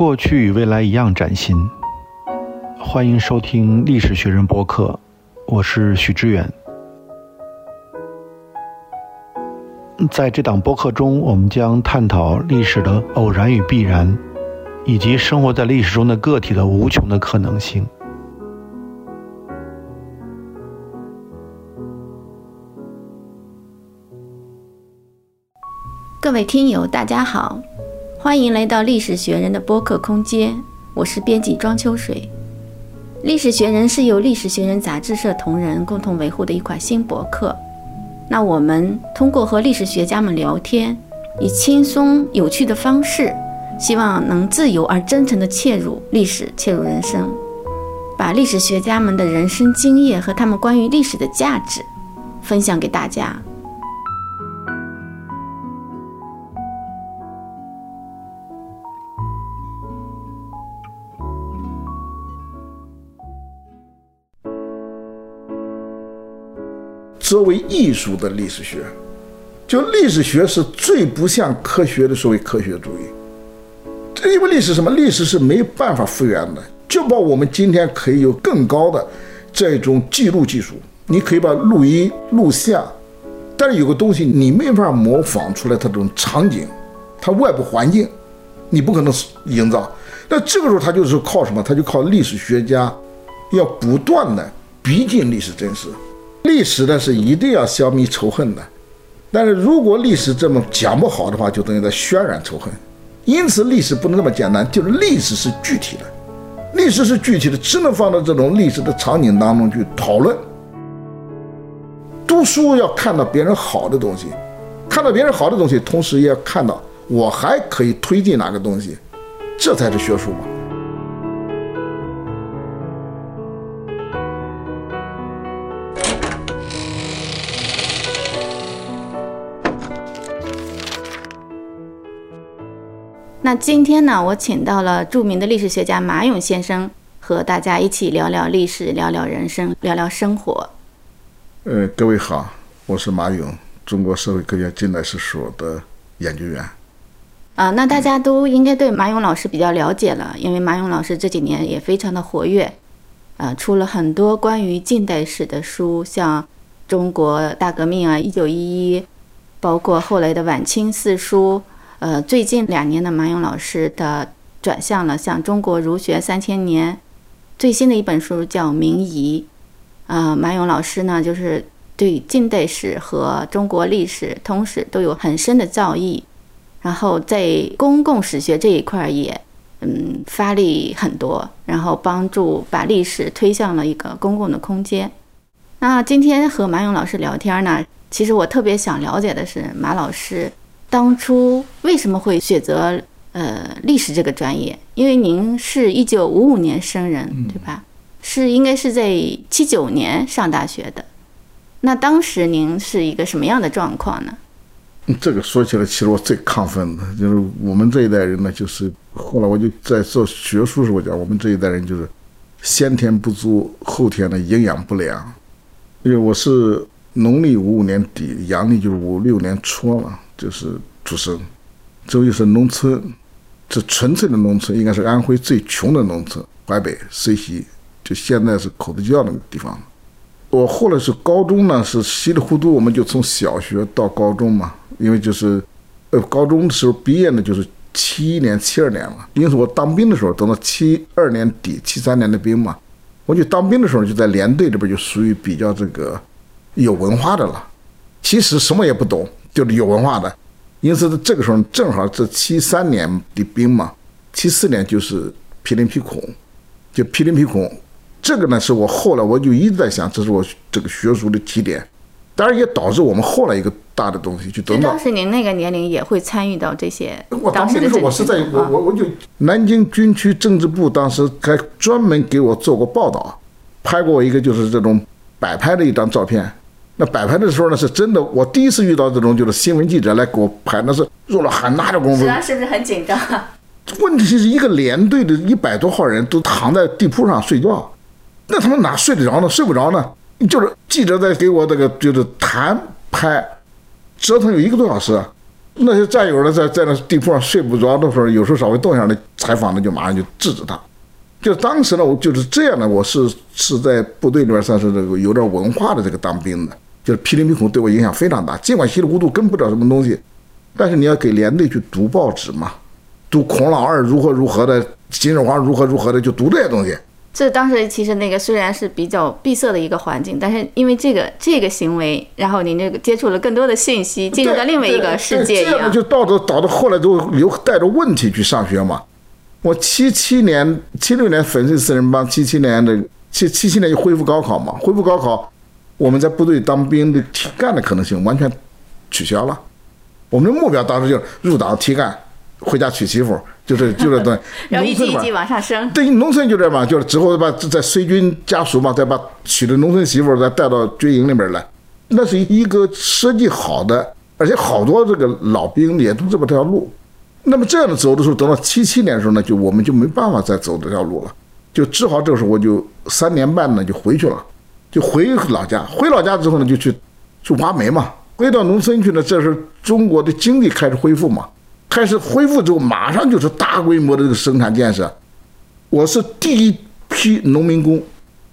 过去与未来一样崭新。欢迎收听历史学人播客，我是许知远。在这档播客中，我们将探讨历史的偶然与必然，以及生活在历史中的个体的无穷的可能性。各位听友，大家好，欢迎来到历史学人的播客空间，我是编辑庄秋水。历史学人是由历史学人杂志社同仁共同维护的一款新博客。那我们通过和历史学家们聊天，以轻松有趣的方式，希望能自由而真诚地切入历史，切入人生，把历史学家们的人生经验和他们关于历史的价值分享给大家。作为艺术的历史学，就历史学是最不像科学的所谓科学主义。这因为历史什么？历史是没办法复原的。就把我们今天可以有更高的这种记录技术，你可以把录音、录像，但是有个东西你没法模仿出来，它这种场景，它外部环境，你不可能营造。那这个时候，它就是靠什么？它就靠历史学家要不断的逼近历史真实。历史呢是一定要消弭仇恨的，但是如果历史这么讲不好的话，就等于在渲染仇恨。因此，历史不能那么简单，就是历史是具体的，历史是具体的，只能放到这种历史的场景当中去讨论。读书要看到别人好的东西，看到别人好的东西，同时也要看到我还可以推进哪个东西，这才是学术嘛。那今天呢，我请到了著名的历史学家马勇先生，和大家一起聊聊历史，聊聊人生，聊聊生活。呃，各位好，我是马勇，中国社会科学院近代史所的研究员。啊，那大家都应该对马勇老师比较了解了，因为马勇老师这几年也非常的活跃，呃，出了很多关于近代史的书，像《中国大革命》啊，《一九一一》，包括后来的《晚清四书》。呃，最近两年的马勇老师的转向了，像《中国儒学三千年》，最新的一本书叫《明夷》。啊，马勇老师呢，就是对近代史和中国历史、通史都有很深的造诣，然后在公共史学这一块也，嗯，发力很多，然后帮助把历史推向了一个公共的空间。那今天和马勇老师聊天呢，其实我特别想了解的是马老师。当初为什么会选择呃历史这个专业？因为您是一九五五年生人，对吧？是应该是在七九年上大学的。那当时您是一个什么样的状况呢？这个说起来，其实我最亢奋的就是我们这一代人呢，就是后来我就在做学术时候讲，我们这一代人就是先天不足，后天的营养不良。因为我是农历五五年底，阳历就是五六年初了。就是出生，周又是农村，这纯粹的农村，应该是安徽最穷的农村，淮北遂溪，就现在是口子窖那个地方。我后来是高中呢，是稀里糊涂，我们就从小学到高中嘛，因为就是，呃，高中的时候毕业呢，就是七一年、七二年了。因为我当兵的时候，等到七二年底、七三年的兵嘛，我就当兵的时候就在连队这边就属于比较这个有文化的了。其实什么也不懂。就是有文化的，因此这个时候正好是七三年的兵嘛，七四年就是毗邻皮孔，就毗邻皮孔，这个呢是我后来我就一直在想，这是我这个学术的起点，当然也导致我们后来一个大的东西，就得到当时您那个年龄也会参与到这些。我当时的时候，我是在我我我就南京军区政治部当时还专门给我做过报道，拍过一个就是这种摆拍的一张照片。那摆拍的时候呢，是真的。我第一次遇到这种就是新闻记者来给我拍，那是做了很大的功夫。是不是很紧张？问题是一个连队的一百多号人都躺在地铺上睡觉，那他们哪睡得着呢？睡不着呢。就是记者在给我这个就是谈拍，折腾有一个多小时，那些战友呢，在在那地铺上睡不着的时候，有时候稍微动一下，那采访的就马上就制止他。就当时呢，我就是这样的，我是是在部队里边算是这个有点文化的这个当兵的，就是霹雳迷孔对我影响非常大。尽管稀里糊涂跟不了什么东西，但是你要给连队去读报纸嘛，读孔老二如何如何的，秦始皇如何如何的，就读这些东西。这当时其实那个虽然是比较闭塞的一个环境，但是因为这个这个行为，然后您这个接触了更多的信息，进入到另外一个世界一这样就到到导致后来都有带着问题去上学嘛。我七七年、七六年粉碎四人帮，七七年的七七七年就恢复高考嘛，恢复高考，我们在部队当兵的提干的可能性完全取消了。我们的目标当时就是入党提干，回家娶媳妇，就是 就是对。然后一级一级往上升。对，农村就这嘛，就是之后把在随军家属嘛，再把娶的农村媳妇再带到军营里面来，那是一个设计好的，而且好多这个老兵也都这么条路。那么这样的走的时候，等到七七年的时候呢，就我们就没办法再走这条路了，就只好这个时候我就三年半呢就回去了，就回老家。回老家之后呢，就去去挖煤嘛。回到农村去呢，这时候中国的经济开始恢复嘛，开始恢复之后，马上就是大规模的这个生产建设。我是第一批农民工，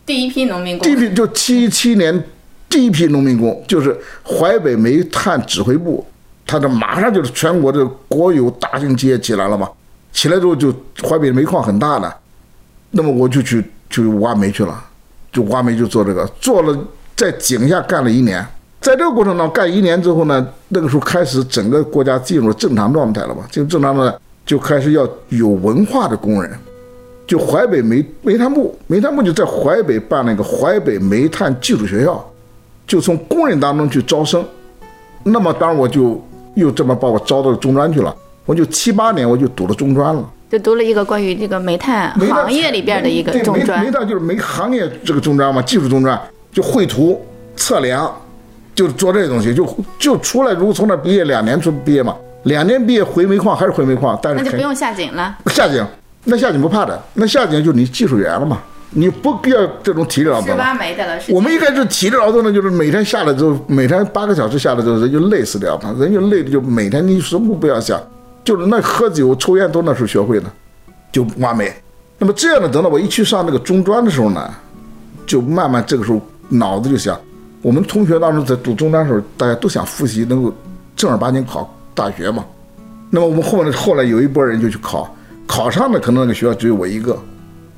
第一批农民工，第一批就七七年第一批农民工，就是淮北煤炭指挥部。他这马上就是全国的国有大型企业起来了嘛，起来之后就淮北煤矿很大的，那么我就去去挖煤去了，就挖煤就做这个，做了在井下干了一年，在这个过程当中干一年之后呢，那个时候开始整个国家进入了正常状态了嘛，进入正常的就开始要有文化的工人，就淮北煤煤炭部，煤炭部就在淮北办了一个淮北煤炭技术学校，就从工人当中去招生，那么当然我就。又这么把我招到中专去了，我就七八年我就读了中专了，就读了一个关于这个煤炭行业里边的一个中专。煤炭就是煤行业这个中专嘛，技术中专，就绘图、测量，就做这些东西，就就出来。如果从那毕业两年出毕业嘛，两年毕业回煤矿还是回煤矿，但是那就不用下井了。下井，那下井不怕的，那下井就你技术员了嘛。你不必要这种体力劳动。我们一开始体力劳动呢，就是每天下来之后，每天八个小时下来之后，人就累死掉嘛。人就累的就每天你什么不要想，就是那喝酒抽烟都那时候学会的，就完美。那么这样的，等到我一去上那个中专的时候呢，就慢慢这个时候脑子就想，我们同学当中在读中专的时候，大家都想复习能够正儿八经考大学嘛。那么我们后面后来有一波人就去考，考上的可能那个学校只有我一个。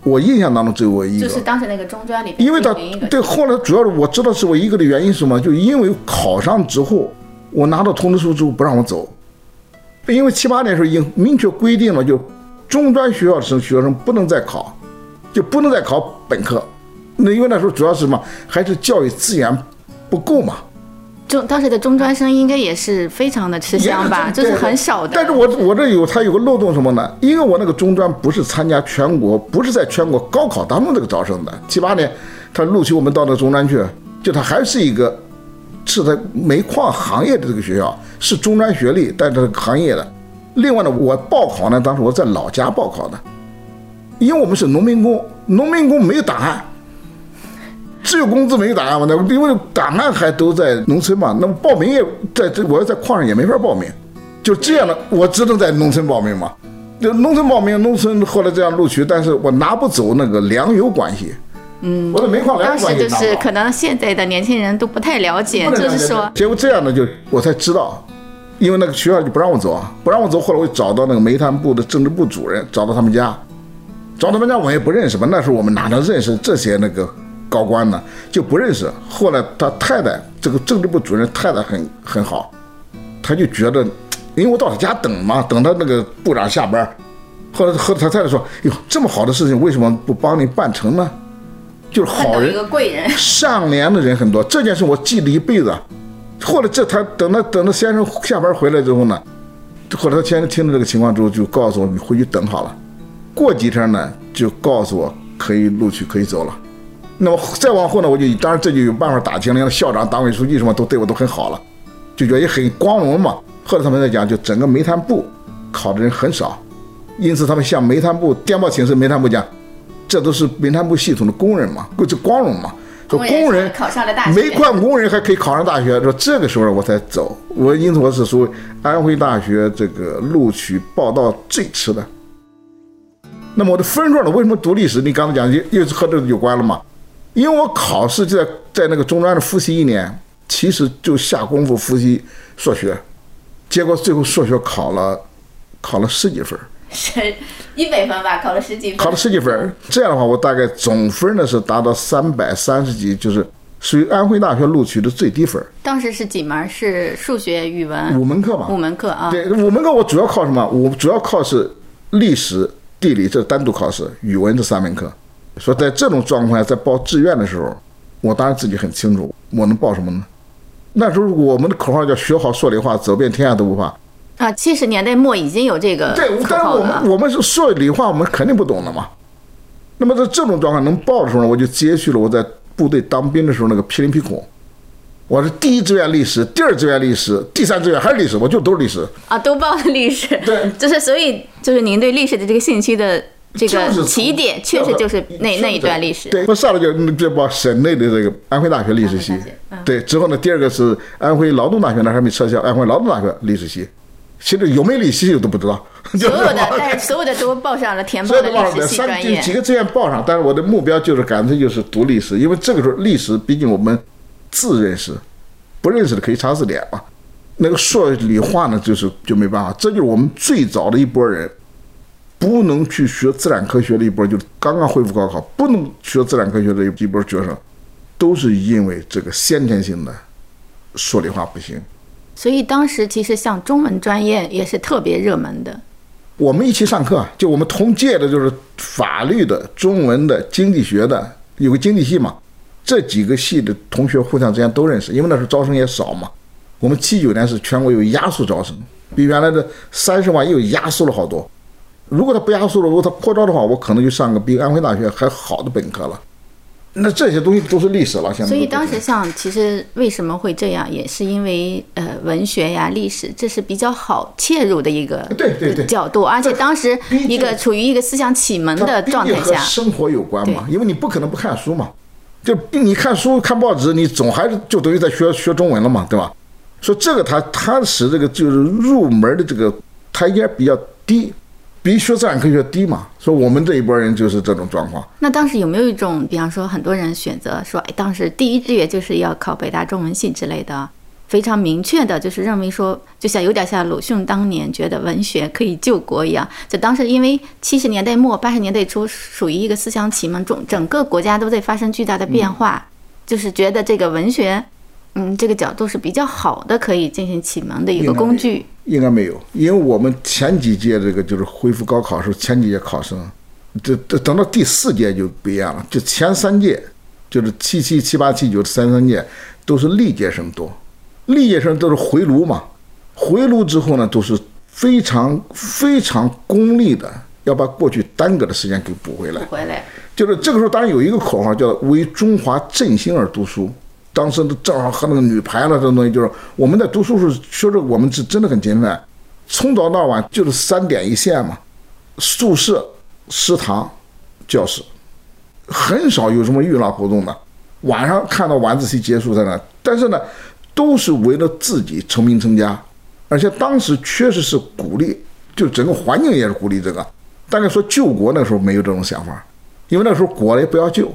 我印象当中只有我一个，就是当时那个中专里，因为他对后来主要是我知道是我一个的原因是什么？就因为考上之后，我拿到通知书之后不让我走，因为七八年时候已经明确规定了，就中专学校的生学生不能再考，就不能再考本科。那因为那时候主要是什么？还是教育资源不够嘛。中当时的中专生应该也是非常的吃香吧，就是很少的。但是我我这有他有个漏洞什么呢？因为我那个中专不是参加全国，不是在全国高考当中这个招生的。七八年他录取我们到那个中专去，就他还是一个是在煤矿行业的这个学校，是中专学历，但这个行业的。另外呢，我报考呢，当时我在老家报考的，因为我们是农民工，农民工没有档案。只有工资没有档案嘛？那因为档案还都在农村嘛。那么报名也在这，我要在矿上也没法报名，就这样的，我只能在农村报名嘛。就农村报名，农村后来这样录取，但是我拿不走那个粮油关系。嗯，我的煤矿当时就是可能现在的年轻人都不太了解，就是说，结果这样呢就我才知道，因为那个学校就不让我走啊，不让我走。后来我找到那个煤炭部的政治部主任，找到他们家，找他们家我也不认识吧。那时候我们哪能认识这些那个？高官呢就不认识，后来他太太这个政治部主任太太很很好，他就觉得，因为我到他家等嘛，等他那个部长下班，后来和他太太说，哟，这么好的事情为什么不帮你办成呢？就是好人，贵人，上联的人很多，这件事我记了一辈子。后来这他等到等到先生下班回来之后呢，后来他先生听到这个情况之后，就告诉我你回去等好了，过几天呢就告诉我可以录取可以走了。那么再往后呢，我就当然这就有办法打听了，校长、党委书记什么都对我都很好了，就觉得也很光荣嘛。后来他们在讲，就整个煤炭部考的人很少，因此他们向煤炭部电报请示，煤炭部讲，这都是煤炭部系统的工人嘛，过去光荣嘛。说工人考上了大学，煤矿工人还可以考上大学。说这个时候我才走，我因此我是属于安徽大学这个录取报到最迟的。那么我的分数呢？为什么读历史？你刚才讲又又是和这个有关了嘛？因为我考试就在在那个中专的复习一年，其实就下功夫复习数学，结果最后数学考了考了十几分，是一百分吧？考了十几分，考了十几分。这样的话，我大概总分呢是达到三百三十几，就是属于安徽大学录取的最低分。当时是几门？是数学、语文五门课吧？五门课啊。对，五门课我主要靠什么？我主要靠是历史、地理，这是单独考试；语文这三门课。说在这种状况下，在报志愿的时候，我当然自己很清楚，我能报什么呢？那时候我们的口号叫“学好数理化，走遍天下都不怕”。啊，七十年代末已经有这个对，但是我们我们是说理化，我们肯定不懂的嘛。那么在这种状况能报的时候呢，我就接续了我在部队当兵的时候那个霹雳皮孔。我是第一志愿历史，第二志愿历史，第三志愿还是历史，我就都是历史啊，都报了历史。对，就是所以就是您对历史的这个兴趣的。这个起点确实就是那那一段历史。对，我上来就就报省内的这个安徽大学历史系。对，之后呢，第二个是安徽劳动大学，那还没撤销，安徽劳动大学历史系。其实有没历史系我都不知道。所有的，但是 所有的都报上了，填报的历史系专业。几个志愿报上，但是我的目标就是干脆就是读历史，因为这个时候历史毕竟我们字认识，不认识的可以查字典嘛。那个数理化呢，就是就没办法。这就是我们最早的一波人。不能去学自然科学的一波，就是刚刚恢复高考，不能学自然科学的一波学生，都是因为这个先天性的数理化不行。所以当时其实像中文专业也是特别热门的。我们一起上课，就我们同届的，就是法律的、中文的、经济学的，有个经济系嘛，这几个系的同学互相之间都认识，因为那时候招生也少嘛。我们七九年是全国有压缩招生，比原来的三十万又压缩了好多。如果他不压缩了，如果他扩招的话，我可能就上个比安徽大学还好的本科了。那这些东西都是历史了，现在。所以当时像其实为什么会这样，也是因为呃文学呀、历史，这是比较好切入的一个对对对角度，而且当时一个处于一个思想启蒙的状态下，生活有关嘛，因为你不可能不看书嘛，就你看书看报纸，你总还是就等于在学学中文了嘛，对吧？所以这个他他使这个就是入门的这个台阶比较低。比学自然科学低嘛？说我们这一波人就是这种状况。那当时有没有一种，比方说很多人选择说，哎，当时第一志愿就是要考北大中文系之类的，非常明确的，就是认为说，就像有点像鲁迅当年觉得文学可以救国一样。就当时因为七十年代末八十年代初属于一个思想启蒙中，整个国家都在发生巨大的变化，就是觉得这个文学。嗯，这个角度是比较好的，可以进行启蒙的一个工具。应该没有，因为我们前几届这个就是恢复高考的时候，前几届考生，这这等到第四届就不一样了。就前三届，就是七七七八七九三三届，都是历届生多，历届生都是回炉嘛。回炉之后呢，都是非常非常功利的，要把过去耽搁的时间给补回来。补回来。就是这个时候，当然有一个口号叫“为中华振兴而读书”。当时正好和那个女排了，这种东西就是我们在读书时候，确实我们是真的很勤奋，从早到晚就是三点一线嘛，宿舍、食堂、教室，很少有什么娱乐活动的。晚上看到晚自习结束在那，但是呢，都是为了自己成名成家，而且当时确实是鼓励，就整个环境也是鼓励这个。大概说救国那时候没有这种想法，因为那时候国也不要救。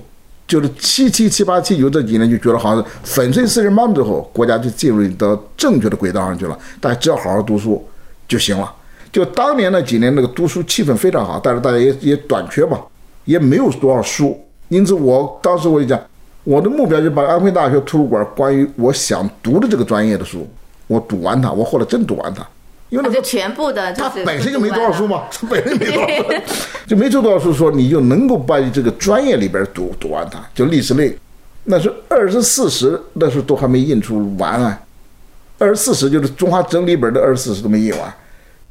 就是七七七八七九这几年就觉得好像是粉碎四人帮之后，国家就进入到正确的轨道上去了。大家只要好好读书就行了。就当年那几年那个读书气氛非常好，但是大家也也短缺嘛，也没有多少书。因此我当时我就讲，我的目标就把安徽大学图书馆关于我想读的这个专业的书，我读完它。我后来真读完它。因为就全部的，他 本身就没多少书嘛，他本身没多少书，就没读多少书，说你就能够把这个专业里边读读完它，就历史类，那是二十四史，那时候都还没印出完啊，二十四史就是中华整理本的二十四史都没印完，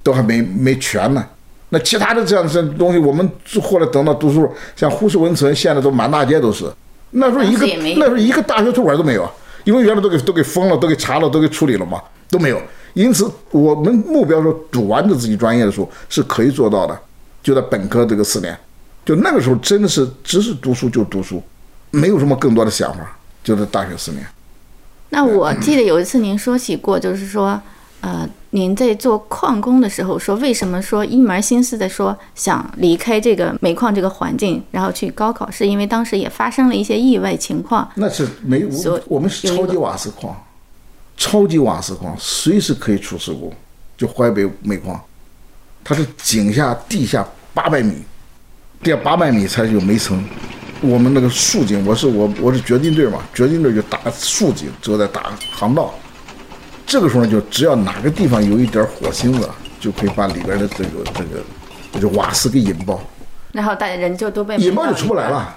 都还没没全呢。那其他的这样这东西，我们后来等到读书，像胡适文存，现在都满大街都是。那时候一个那时候一个大学图书馆都没有，因为原来都给都给封了，都给查了，都给处理了嘛，都没有。因此，我们目标说读完这自己专业的书是可以做到的，就在本科这个四年，就那个时候真的是只是读书就读书，没有什么更多的想法，就在大学四年。那我记得有一次您说起过，就是说，呃，您在做矿工的时候说，为什么说一门心思的说想离开这个煤矿这个环境，然后去高考，是因为当时也发生了一些意外情况。那是煤所我们是超级瓦斯矿，超级瓦斯矿随时可以出事故。就淮北煤矿，它是井下地下八百米，地下八百米才有煤层。我们那个竖井，我是我我是掘金队嘛，掘金队就打竖井，之后再打航道。这个时候呢，就只要哪个地方有一点火星子，就可以把里边的这个这个这个瓦斯给引爆。然后大家人就都被引爆就出不来。了，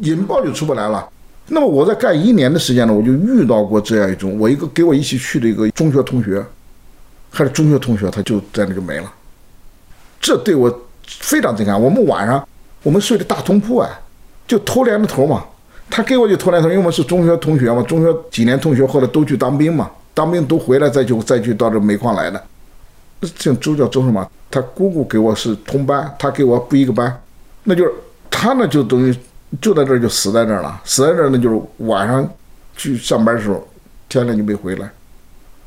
引爆就出不来了。那么我在干一年的时间呢，我就遇到过这样一种，我一个给我一起去的一个中学同学，还是中学同学，他就在那个没了，这对我非常震撼。我们晚上我们睡的大通铺啊，就头连着头嘛，他给我就头连头，因为我们是中学同学嘛，中学几年同学后来都去当兵嘛，当兵都回来再去再去到这煤矿来的。姓周叫周什么？他姑姑给我是同班，他给我不一个班，那就是他呢就等于就在这儿就死在这儿了，死在这儿呢就是晚上去上班的时候，天亮就没回来，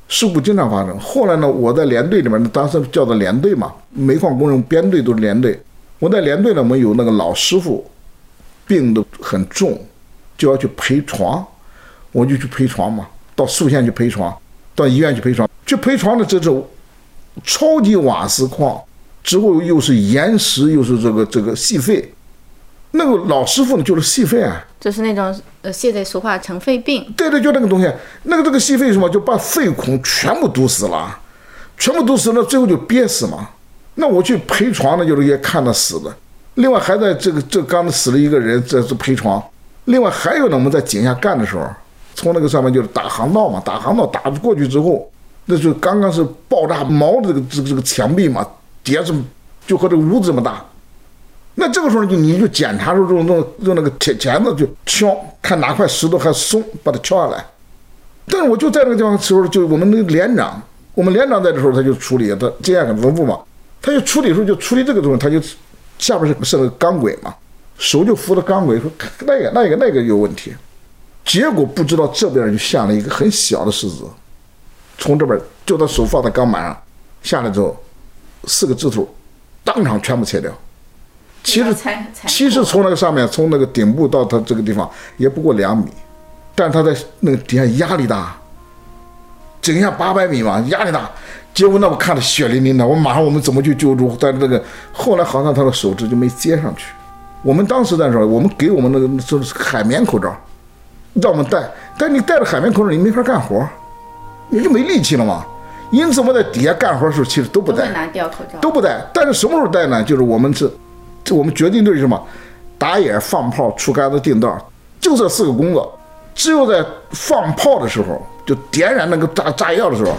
事故经常发生。后来呢，我在连队里面，当时叫做连队嘛，煤矿工人编队都是连队。我在连队呢，我们有那个老师傅，病得很重，就要去陪床，我就去陪床嘛，到宿县去陪床，到医院去陪床，去陪床的这种超级瓦斯矿，之后又是岩石，又是这个这个细肺，那个老师傅呢就是细肺啊，就是那种呃，现在俗话成肺病。对对，就那个东西，那个这个细肺什么，就把肺孔全部堵死了，全部堵死了，最后就憋死嘛。那我去陪床呢，就是也看到死的。另外还在这个这刚死了一个人，这是陪床。另外还有呢，我们在井下干的时候，从那个上面就是打航道嘛，打航道打过去之后，那就刚刚是爆炸毛的这个这个这个墙壁嘛，底下是就和这个屋子这么大。那这个时候就你就检查时候用用用那个铁钳子就敲，看哪块石头还松，把它敲下来。但是我就在那个地方的时候，就我们那个连长，我们连长在的时候他就处理，他经验很丰富嘛，他就处理的时候就处理这个东西，他就下边是是个钢轨嘛，手就扶着钢轨，说那个那个那个有问题，结果不知道这边就下了一个很小的石子，从这边就他手放在钢板上，下来之后，四个指头当场全部切掉。其实其实从那个上面，从那个顶部到它这个地方也不过两米，但是它在那个底下压力大，井下八百米嘛，压力大。结果那我看着血淋淋的，我马上我们怎么去救助？但是这个后来好像他的手指就没接上去。我们当时在说，我们给我们那个就是海绵口罩，让我们戴，但你戴着海绵口罩，你没法干活，你就没力气了嘛。因此我们在底下干活的时候，其实都不戴。拿掉口罩。都不戴。但是什么时候戴呢？就是我们是，这我们决定队是什么？打眼、放炮、出杆子、定道，就这四个工作。只有在放炮的时候，就点燃那个炸炸药的时候，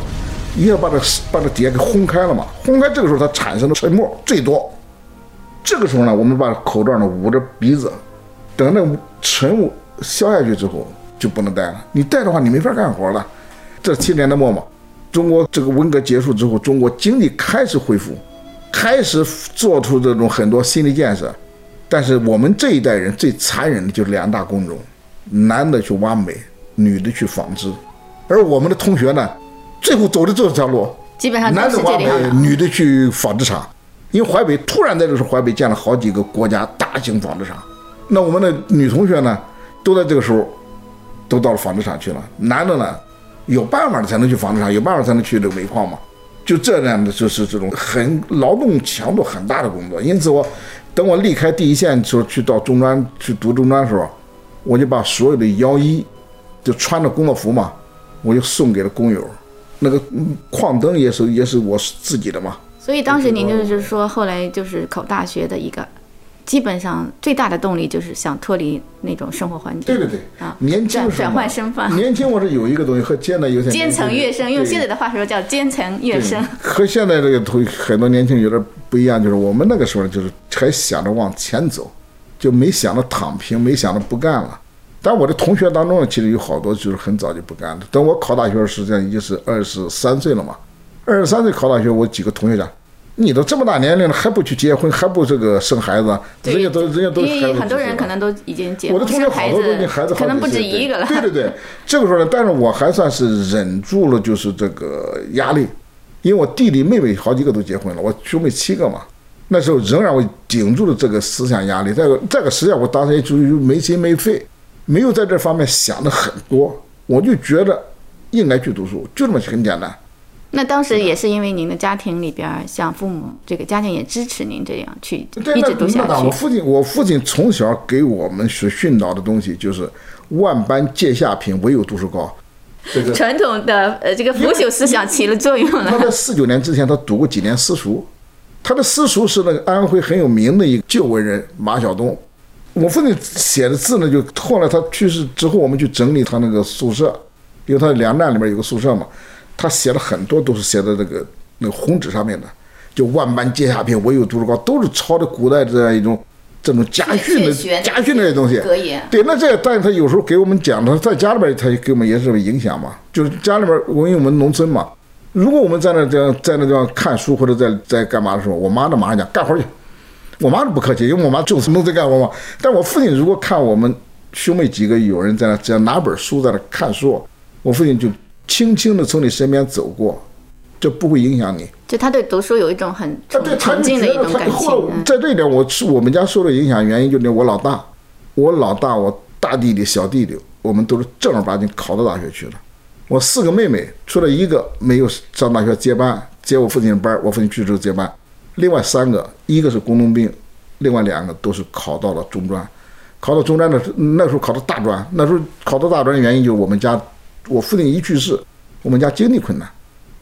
一定要把这把这底下给轰开了嘛。轰开这个时候，它产生的沉沫最多。这个时候呢，我们把口罩呢捂着鼻子，等那尘雾消下去之后，就不能戴了。你戴的话，你没法干活了。这七年的末嘛，中国这个文革结束之后，中国经济开始恢复，开始做出这种很多新的建设。但是我们这一代人最残忍的就是两大工种，男的去挖煤，女的去纺织。而我们的同学呢，最后走的这条路，基本上男的挖煤。女的去纺织厂。因为淮北突然在这个时候，淮北建了好几个国家大型纺织厂。那我们的女同学呢，都在这个时候都到了纺织厂去了。男的呢，有办法的才能去纺织厂，有办法才能去这个煤矿嘛。就这样的，就是这种很劳动强度很大的工作。因此我，等我离开第一线的时候，去到中专去读中专的时候，我就把所有的腰衣，就穿着工作服嘛，我就送给了工友。那个矿灯也是也是我自己的嘛，所以当时您就是说，后来就是考大学的一个，基本上最大的动力就是想脱离那种生活环境。对对对，啊，年轻转转换身份，年轻我是有一个东西和现在有点 阶层跃升，用现在的的话说叫阶层跃升。和现在这个同很多年轻人有点不一样，就是我们那个时候就是还想着往前走，就没想着躺平，没想着不干了。但我的同学当中呢，其实有好多就是很早就不干了。等我考大学，实际上已经是二十三岁了嘛。二十三岁考大学，我几个同学讲，你都这么大年龄了，还不去结婚，还不这个生孩子，人家都人家都因为很多人可能都已经结我的婚同学好多生孩子都已经孩子，好可能不止一个了。对对对，这个时候呢，但是我还算是忍住了，就是这个压力，因为我弟弟妹妹好几个都结婚了，我兄妹七个嘛。那时候仍然我顶住了这个思想压力，这个这个实际上我当时也属于没心没肺，没有在这方面想的很多，我就觉得应该去读书，就这么很简单。那当时也是因为您的家庭里边儿，像父母这个家庭也支持您这样去一直读下去我。父亲，我父亲从小给我们所训导的东西就是万般皆下品，唯有读书高。这个 传统的呃这个腐朽思想起了作用了他。在四九年之前，他读过几年私塾，他的私塾是那个安徽很有名的一个旧文人马晓东。我父亲写的字呢，就后来他去世之后，我们去整理他那个宿舍，因为他粮站里面有个宿舍嘛，他写了很多都是写在这个那个红纸上面的，就万般皆下品，唯有读书高，都是抄的古代这样一种这种家训的家训的这些东西。格言。对，那这但是他有时候给我们讲，他在家里边他给我们也是有影响嘛，就是家里边，因为我们农村嘛，如果我们在那这样在那地方看书或者在在干嘛的时候，我妈呢马上讲干活去，我妈都不客气，因为我妈就是农村干活嘛。但我父亲如果看我们兄妹几个有人在那只要拿本书在那看书，我父亲就轻轻的从你身边走过，这不会影响你。就他对读书有一种很他对他就崇敬的一种感情在这一点，我是我们家受的影响原因，就是我老大，我老大，我大弟弟、小弟弟，我们都是正儿八经考到大学去了。我四个妹妹，除了一个没有上大学接班，接我父亲的班，我父亲去世后接班，另外三个，一个是工农兵，另外两个都是考到了中专。考到中专的时，那时候考到大专，那时候考到大专的原因就是我们家，我父亲一去世，我们家经济困难，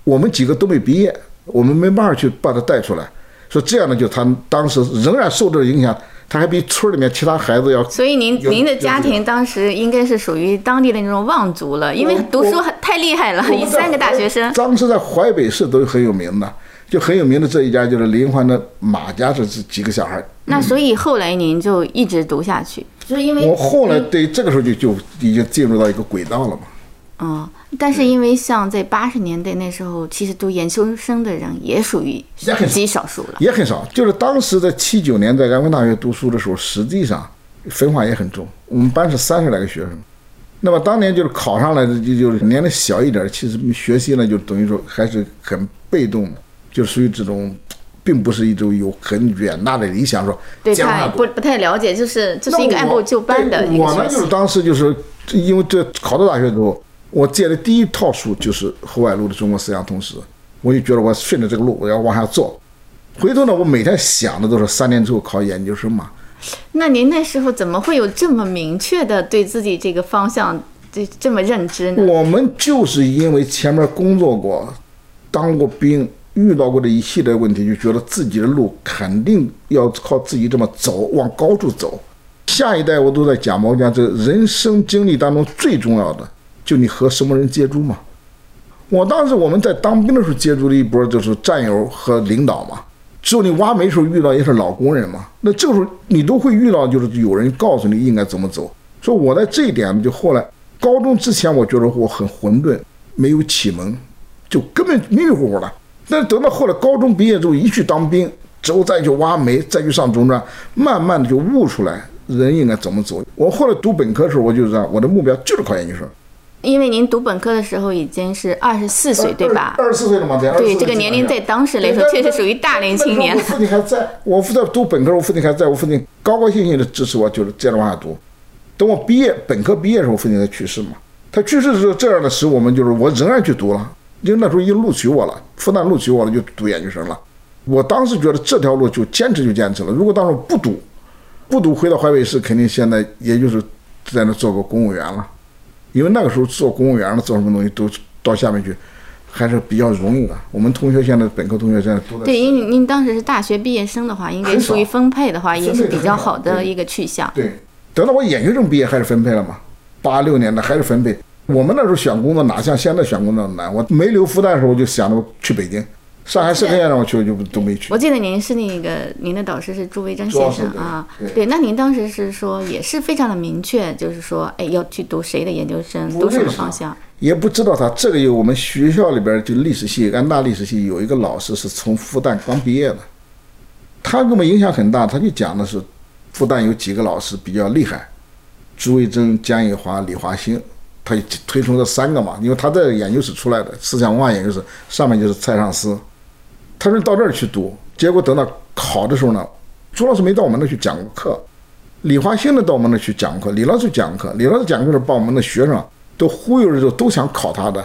我们几个都没毕业，我们没办法去把他带出来，所以这样呢，就他当时仍然受这个影响，他还比村里面其他孩子要所以您您的家庭当时应该是属于当地的那种望族了，因为读书太厉害了，三个大学生。当时在淮北市都是很有名的，就很有名的这一家就是林欢的马家这这几个小孩。那所以后来您就一直读下去，就是因为我后来对这个时候就就已经进入到一个轨道了嘛。嗯，但是因为像在八十年代那时候，其实读研究生的人也属于极少数了。也很少。就是当时在七九年在安徽大学读书的时候，实际上分化也很重。我们班是三十来个学生，那么当年就是考上来的就就是年龄小一点，其实学习呢就等于说还是很被动的，就属于这种，并不是一种有很远大的理想说对他不不太了解，就是这是一个按部我就班的我呢，就是当时就是因为这考到大学之后，我借的第一套书就是侯外路的《中国思想通史》，我就觉得我顺着这个路我要往下做。回头呢，我每天想的都是三年之后考研究生嘛。那您那时候怎么会有这么明确的对自己这个方向这这么认知呢？我们就是因为前面工作过，当过兵，遇到过的一系列问题，就觉得自己的路肯定要靠自己这么走，往高处走。下一代我都在讲嘛，我讲这人生经历当中最重要的，就你和什么人接触嘛。我当时我们在当兵的时候接触了一波就是战友和领导嘛，只有你挖煤时候遇到也是老工人嘛，那这个时候你都会遇到就是有人告诉你应该怎么走。所以我在这一点就后来高中之前我觉得我很混沌，没有启蒙，就根本迷迷糊糊的。但是等到后来高中毕业之后，一去当兵，之后再去挖煤，再去上中专，慢慢的就悟出来人应该怎么走。我后来读本科的时候，我就这样，我的目标就是考研究生。因为您读本科的时候已经是二十四岁，对吧？二十四岁了嘛，对。对，24这个年龄在当时来说确实属于大龄青年父亲还在，我父在读本科，我父亲还在，我父亲高高兴兴的支持我，就是接着往下读。等我毕业，本科毕业的时候，我父亲才去世嘛。他去世的时候，这样的时候，我们就是我仍然去读了，因为那时候已经录取我了，复旦录取我了，就读研究生了。我当时觉得这条路就坚持就坚持了，如果当时不读，不读回到淮北市，肯定现在也就是在那做个公务员了。因为那个时候做公务员了，做什么东西都到下面去，还是比较容易的。我们同学现在本科同学现在都在对，因为您当时是大学毕业生的话，应该属于分配的话，也是比较好的一个去向。对，等到我研究生毕业还是分配了嘛，八六年的还是分配。我们那时候选工作哪像现在选工作难？我没留复旦的时候我就想着去北京，上海社科院让我去，我就都没去我。记得您是那个您的导师是朱维珍朱老师对先生啊，对对，那您当时是说也是非常的明确，就是说，哎，要去读谁的研究生，读什么方向？也不知道他这个有我们学校里边就历史系安大历史系有一个老师是从复旦刚毕业的，他给我们影响很大。他就讲的是复旦有几个老师比较厉害，朱维铮、江宜华、李华兴，他就推崇这三个嘛，因为他在研究室出来的，思想文化研究室上面就是蔡尚思，他说到这儿去读，结果等到考的时候呢，朱老师没到我们那去讲过课，李华兴呢到我们那去讲课，李老师讲课，李老师讲课是把我们的学生都忽悠着，就都想考他的。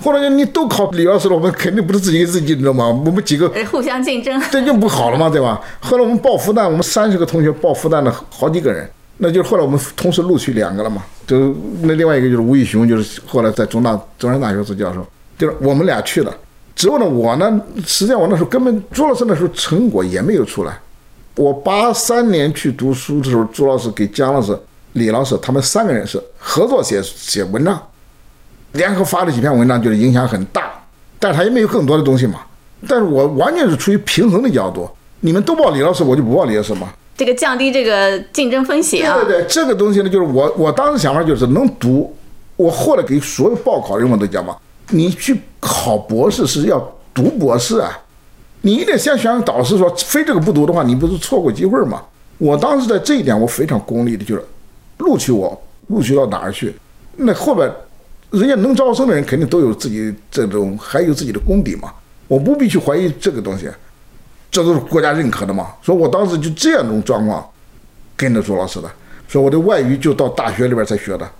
后来就你都考李老师了，我们肯定不是自己给自己，你知道吗？我们几个呃，互相竞争。这就不好了嘛，对吧？后来我们报复旦，我们三十个同学报复旦的好几个人，那就是后来我们同时录取两个了嘛。就那另外一个就是吴宇雄，就是后来在中大中山大学做教授，就是我们俩去了。之后呢，我呢，实际上我那时候根本朱老师那时候成果也没有出来。我八三年去读书的时候，朱老师给姜老师、李老师他们三个人是合作写写文章，联合发了几篇文章，就是影响很大，但是他也没有更多的东西嘛。但是我完全是出于平衡的角度，你们都报李老师，我就不报李老师嘛。这个降低这个竞争风险啊。对对对，这个东西呢，就是我我当时想法就是能读，我后来给所有报考人我都讲嘛，你去考博士是要读博士啊，你一定先选导师说非这个不读的话，你不是错过机会吗？我当时在这一点我非常功利的，就是录取我录取到哪儿去，那后边人家能招生的人肯定都有自己这种还有自己的功底嘛，我不必去怀疑这个东西。这都是国家认可的嘛。所以我当时就这样一种状况，跟着朱老师的，所以我的外语就到大学里边才学的，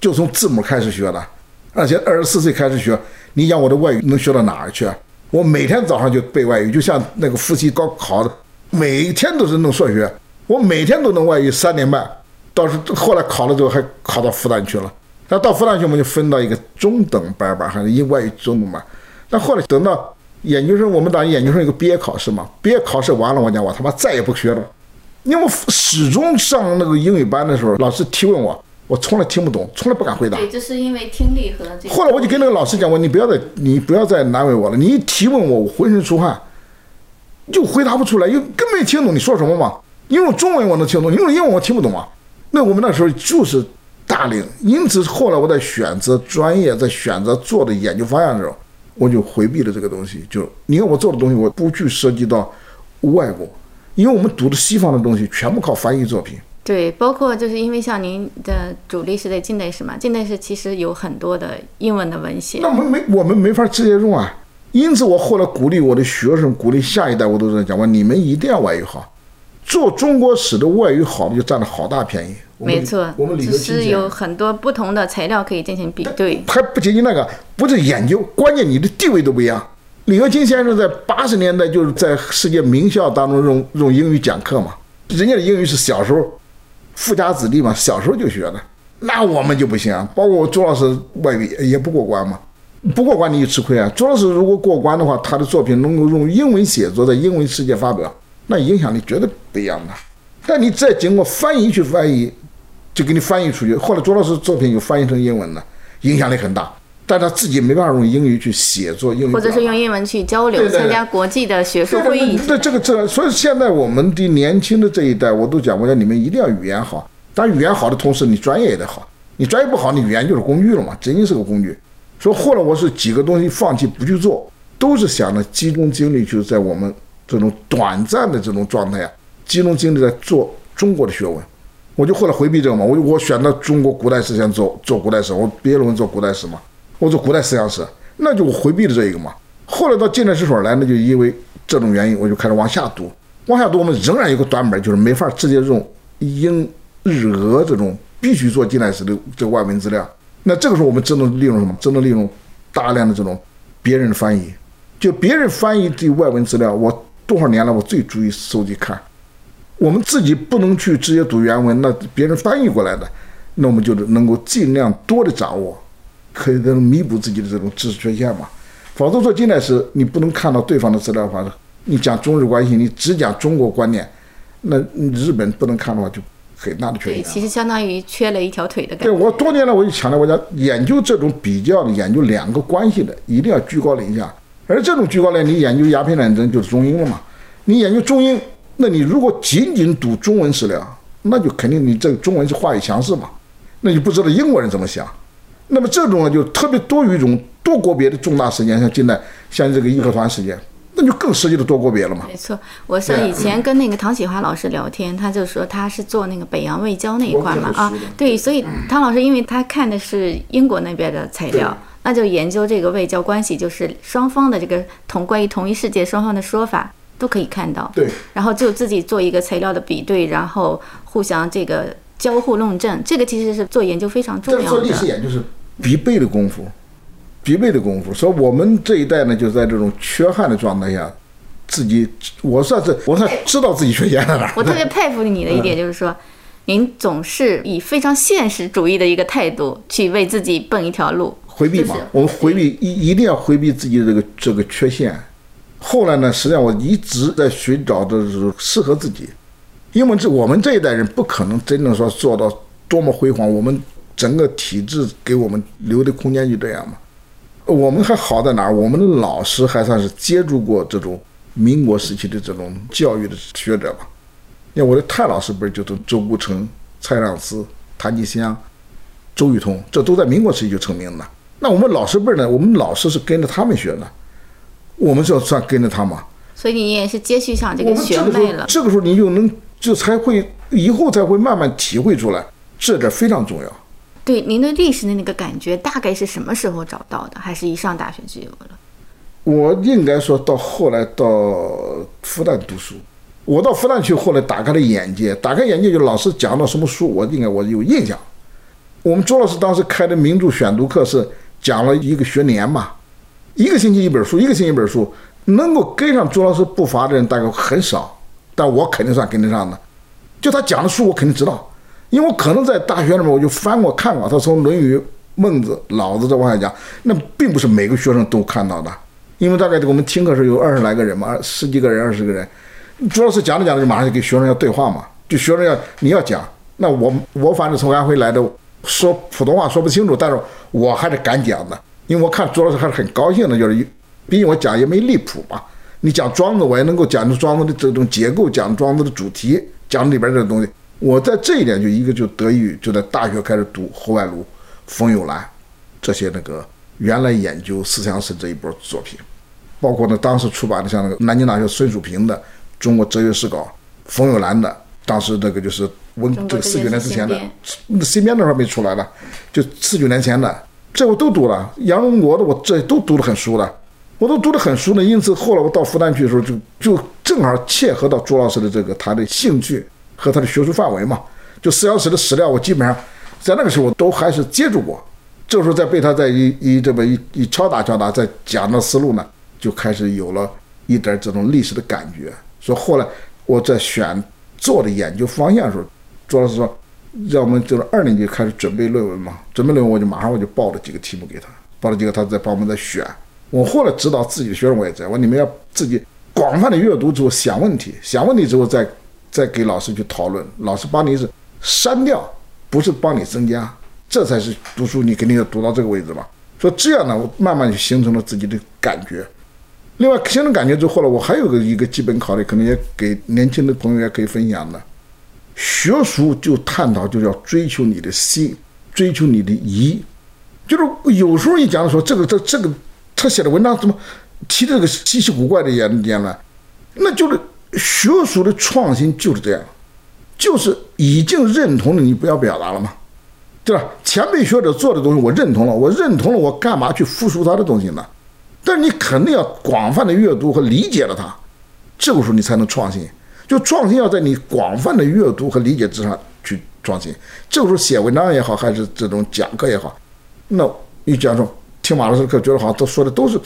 就从字母开始学的，而且二十四岁开始学。你讲我的外语能学到哪儿去？我每天早上就背外语，就像那个复习高考的，每天都是弄数学，我每天都弄外语三点半。到时后来考了之后还考到复旦去了，那到复旦去我们就分到一个中等班吧，还是英外语中等班。但后来等到研究生，我们当时研究生有个毕业考试嘛，毕业考试完了，我讲我他妈再也不学了，因为我始终上那个英语班的时候，老师提问我，我从来听不懂，从来不敢回答。对，就是因为听力和这个。后来我就跟那个老师讲，我你不要再你不要再难为我了，你一提问我，我浑身出汗，就回答不出来，因为根本没听懂你说什么嘛。因为中文我能听懂，因为英文我听不懂啊。那我们那时候就是大龄，因此后来我在选择专业，在选择做的研究方向的时候，我就回避了这个东西。就你看我做的东西，我不去涉及到外国，因为我们读的西方的东西全部靠翻译作品。对，包括就是因为像您的主力是在近代史嘛，近代史其实有很多的英文的文献那。我们没我们没法直接用啊。因此，我后来鼓励我的学生，鼓励下一代，我都在讲，我你们一定要外语好，做中国史的外语好的就占了好大便宜。没错我们，里只头是有很多不同的材料可以进行比对。还不仅仅那个，不是研究，关键你的地位都不一样。李和金先生在八十年代就是在世界名校当中用用英语讲课嘛，人家的英语是小时候富家子弟嘛，小时候就学的，那我们就不行啊。包括我朱老师外语也不过关嘛，不过关你就吃亏啊。朱老师如果过关的话，他的作品能够用英文写作，在英文世界发表，那影响力绝对不一样的。但你再经过翻译去翻译，就给你翻译出去。后来朱老师作品有翻译成英文的，影响力很大，但他自己没办法用英语去写作，英语或者是用英文去交流，对对对参加国际的学术会议。对这个这，所以现在我们的年轻的这一代，我都讲，我讲你们一定要语言好。当然，语言好的同时，你专业也得好。你专业不好，你语言就是工具了嘛，仅仅是个工具。所以后来我是几个东西放弃不去做，都是想着集中精力，就是在我们这种短暂的这种状态啊，集中精力在做中国的学问。我就后来回避这个嘛，我我选择中国古代史想做做古代史，我毕业论文做古代史嘛，我说古代思想史，那就回避了这一个嘛。后来到近代史所来，那就因为这种原因，我就开始往下读。往下读，我们仍然有个短板，就是没法直接用英、日、俄这种必须做近代史的这个外文资料。那这个时候，我们只能利用什么？只能利用大量的这种别人的翻译。就别人翻译的外文资料，我多少年来我最注意收集看。我们自己不能去直接读原文，那别人翻译过来的，那我们就能够尽量多的掌握，可以能弥补自己的这种知识缺陷嘛。否则做近代史，你不能看到对方的资料的话，你讲中日关系，你只讲中国观念，那日本不能看的话，就很大的缺对，陷。其实相当于缺了一条腿的感觉。对我多年来我就强调，我讲研究这种比较的，研究两个关系的，一定要居高临下。而这种居高临，你研究鸦片战争就是中英了嘛？你研究中英，那你如果仅仅读中文史料，那就肯定你这个中文是话语强势嘛，那你不知道英国人怎么想。那么这种呢，就特别多于一种多国别的重大事件，像近代像这个义和团事件，那就更涉及到多国别了嘛。没错，我是以前跟那个唐启华老师聊天，他就说他是做那个北洋外交那一块嘛啊，对，所以唐老师因为他看的是英国那边的材料。那就研究这个外交关系，就是双方的这个同关于同一世界双方的说法都可以看到。对，然后就自己做一个材料的比对，然后互相这个交互论证，这个其实是做研究非常重要的。做历史研究是必备的功夫，必备的功夫。所以我们这一代呢，就在这种缺憾的状态下，自己我算是我算知道自己缺陷在哪。我特别佩服你的一点就是说，您总是以非常现实主义的一个态度去为自己奔一条路。回避嘛，我们回避一一定要回避自己的这个这个缺陷。后来呢，实际上我一直在寻找的是适合自己，因为这我们这一代人不可能真正说做到多么辉煌，我们整个体制给我们留的空间就这样嘛。我们还好在哪儿？我们的老师还算是接触过这种民国时期的这种教育的学者吧。你看我的太老师辈就是周顾城、蔡让思、谭其骧、周玉通，这都在民国时期就成名了。那我们老师辈呢？我们老师是跟着他们学的，我们就算跟着他嘛。所以你也是接续上这个学妹了。这个时候你就能就才会以后才会慢慢体会出来，这点非常重要。对，您对历史的那个感觉大概是什么时候找到的？还是一上大学就有了？我应该说到后来到复旦读书，我到复旦去，后来打开了眼界，打开眼界就老师讲到什么书，我应该我有印象。我们周老师当时开的名著选读课是。讲了一个学年嘛，一个星期一本书，一个星期一本书，能够跟上朱老师步伐的人大概很少，但我肯定算跟得上的。就他讲的书，我肯定知道，因为我可能在大学里面我就翻过看过，他从《论语》《孟子》《老子》这往下讲，那并不是每个学生都看到的，因为大概我们听课时候有二十来个人嘛，十几个人、二十个人，朱老师讲着讲着就马上就给学生要对话嘛，就学生要你要讲，那我我反正从安徽来的。说普通话说不清楚，但是我还是敢讲的，因为我看朱老师还是很高兴的，就是毕竟我讲也没离谱嘛。你讲庄子，我也能够讲出庄子的这种结构，讲庄子的主题，讲里边这东西。我在这一点就一个就得益于就在大学开始读侯外庐、冯友兰这些那个原来研究思想史这一波作品，包括呢当时出版的像那个南京大学孙树平的《中国哲学史稿》，冯友兰的当时那个就是。文这个四九年之前的，那新编的还没出来呢，就四九年前的，这我都读了。杨荣国的我这都读得很熟的，我都读得很熟呢。因此后来我到复旦去的时候，就就正好切合到朱老师的这个他的兴趣和他的学术范围嘛。就四小时的史料，我基本上在那个时候都还是接触过。这时候再被他再一一这么一一敲打敲打，再讲的思路呢，就开始有了一点这种历史的感觉。所以后来我在选做的研究方向的时候。朱老师说，让我们就是二年级开始准备论文嘛，准备论文我就马上我就报了几个题目给他，报了几个，他再帮我们再选。我后来指导自己的学生我也在，我你们要自己广泛的阅读之后想问题，想问题之后再再给老师去讨论，老师帮你是删掉，不是帮你增加，这才是读书你肯定要读到这个位置嘛。说这样呢，我慢慢就形成了自己的感觉。另外形成感觉之后呢，我还有个一个基本考虑，可能也给年轻的朋友也可以分享的。学术就探讨，就是要追求你的心，追求你的意。就是有时候一讲说这个这这个他写的文章怎么提这个稀奇古怪的言言论，那就是学术的创新就是这样，就是已经认同了你不要表达了嘛，对吧？前辈学者做的东西我认同了，我认同了，我干嘛去复述他的东西呢？但是你肯定要广泛的阅读和理解了他，这个时候你才能创新。就创新要在你广泛的阅读和理解之上去创新。这个时候写文章也好，还是这种讲课也好，那你讲说听马老师课，觉得好像都说的都是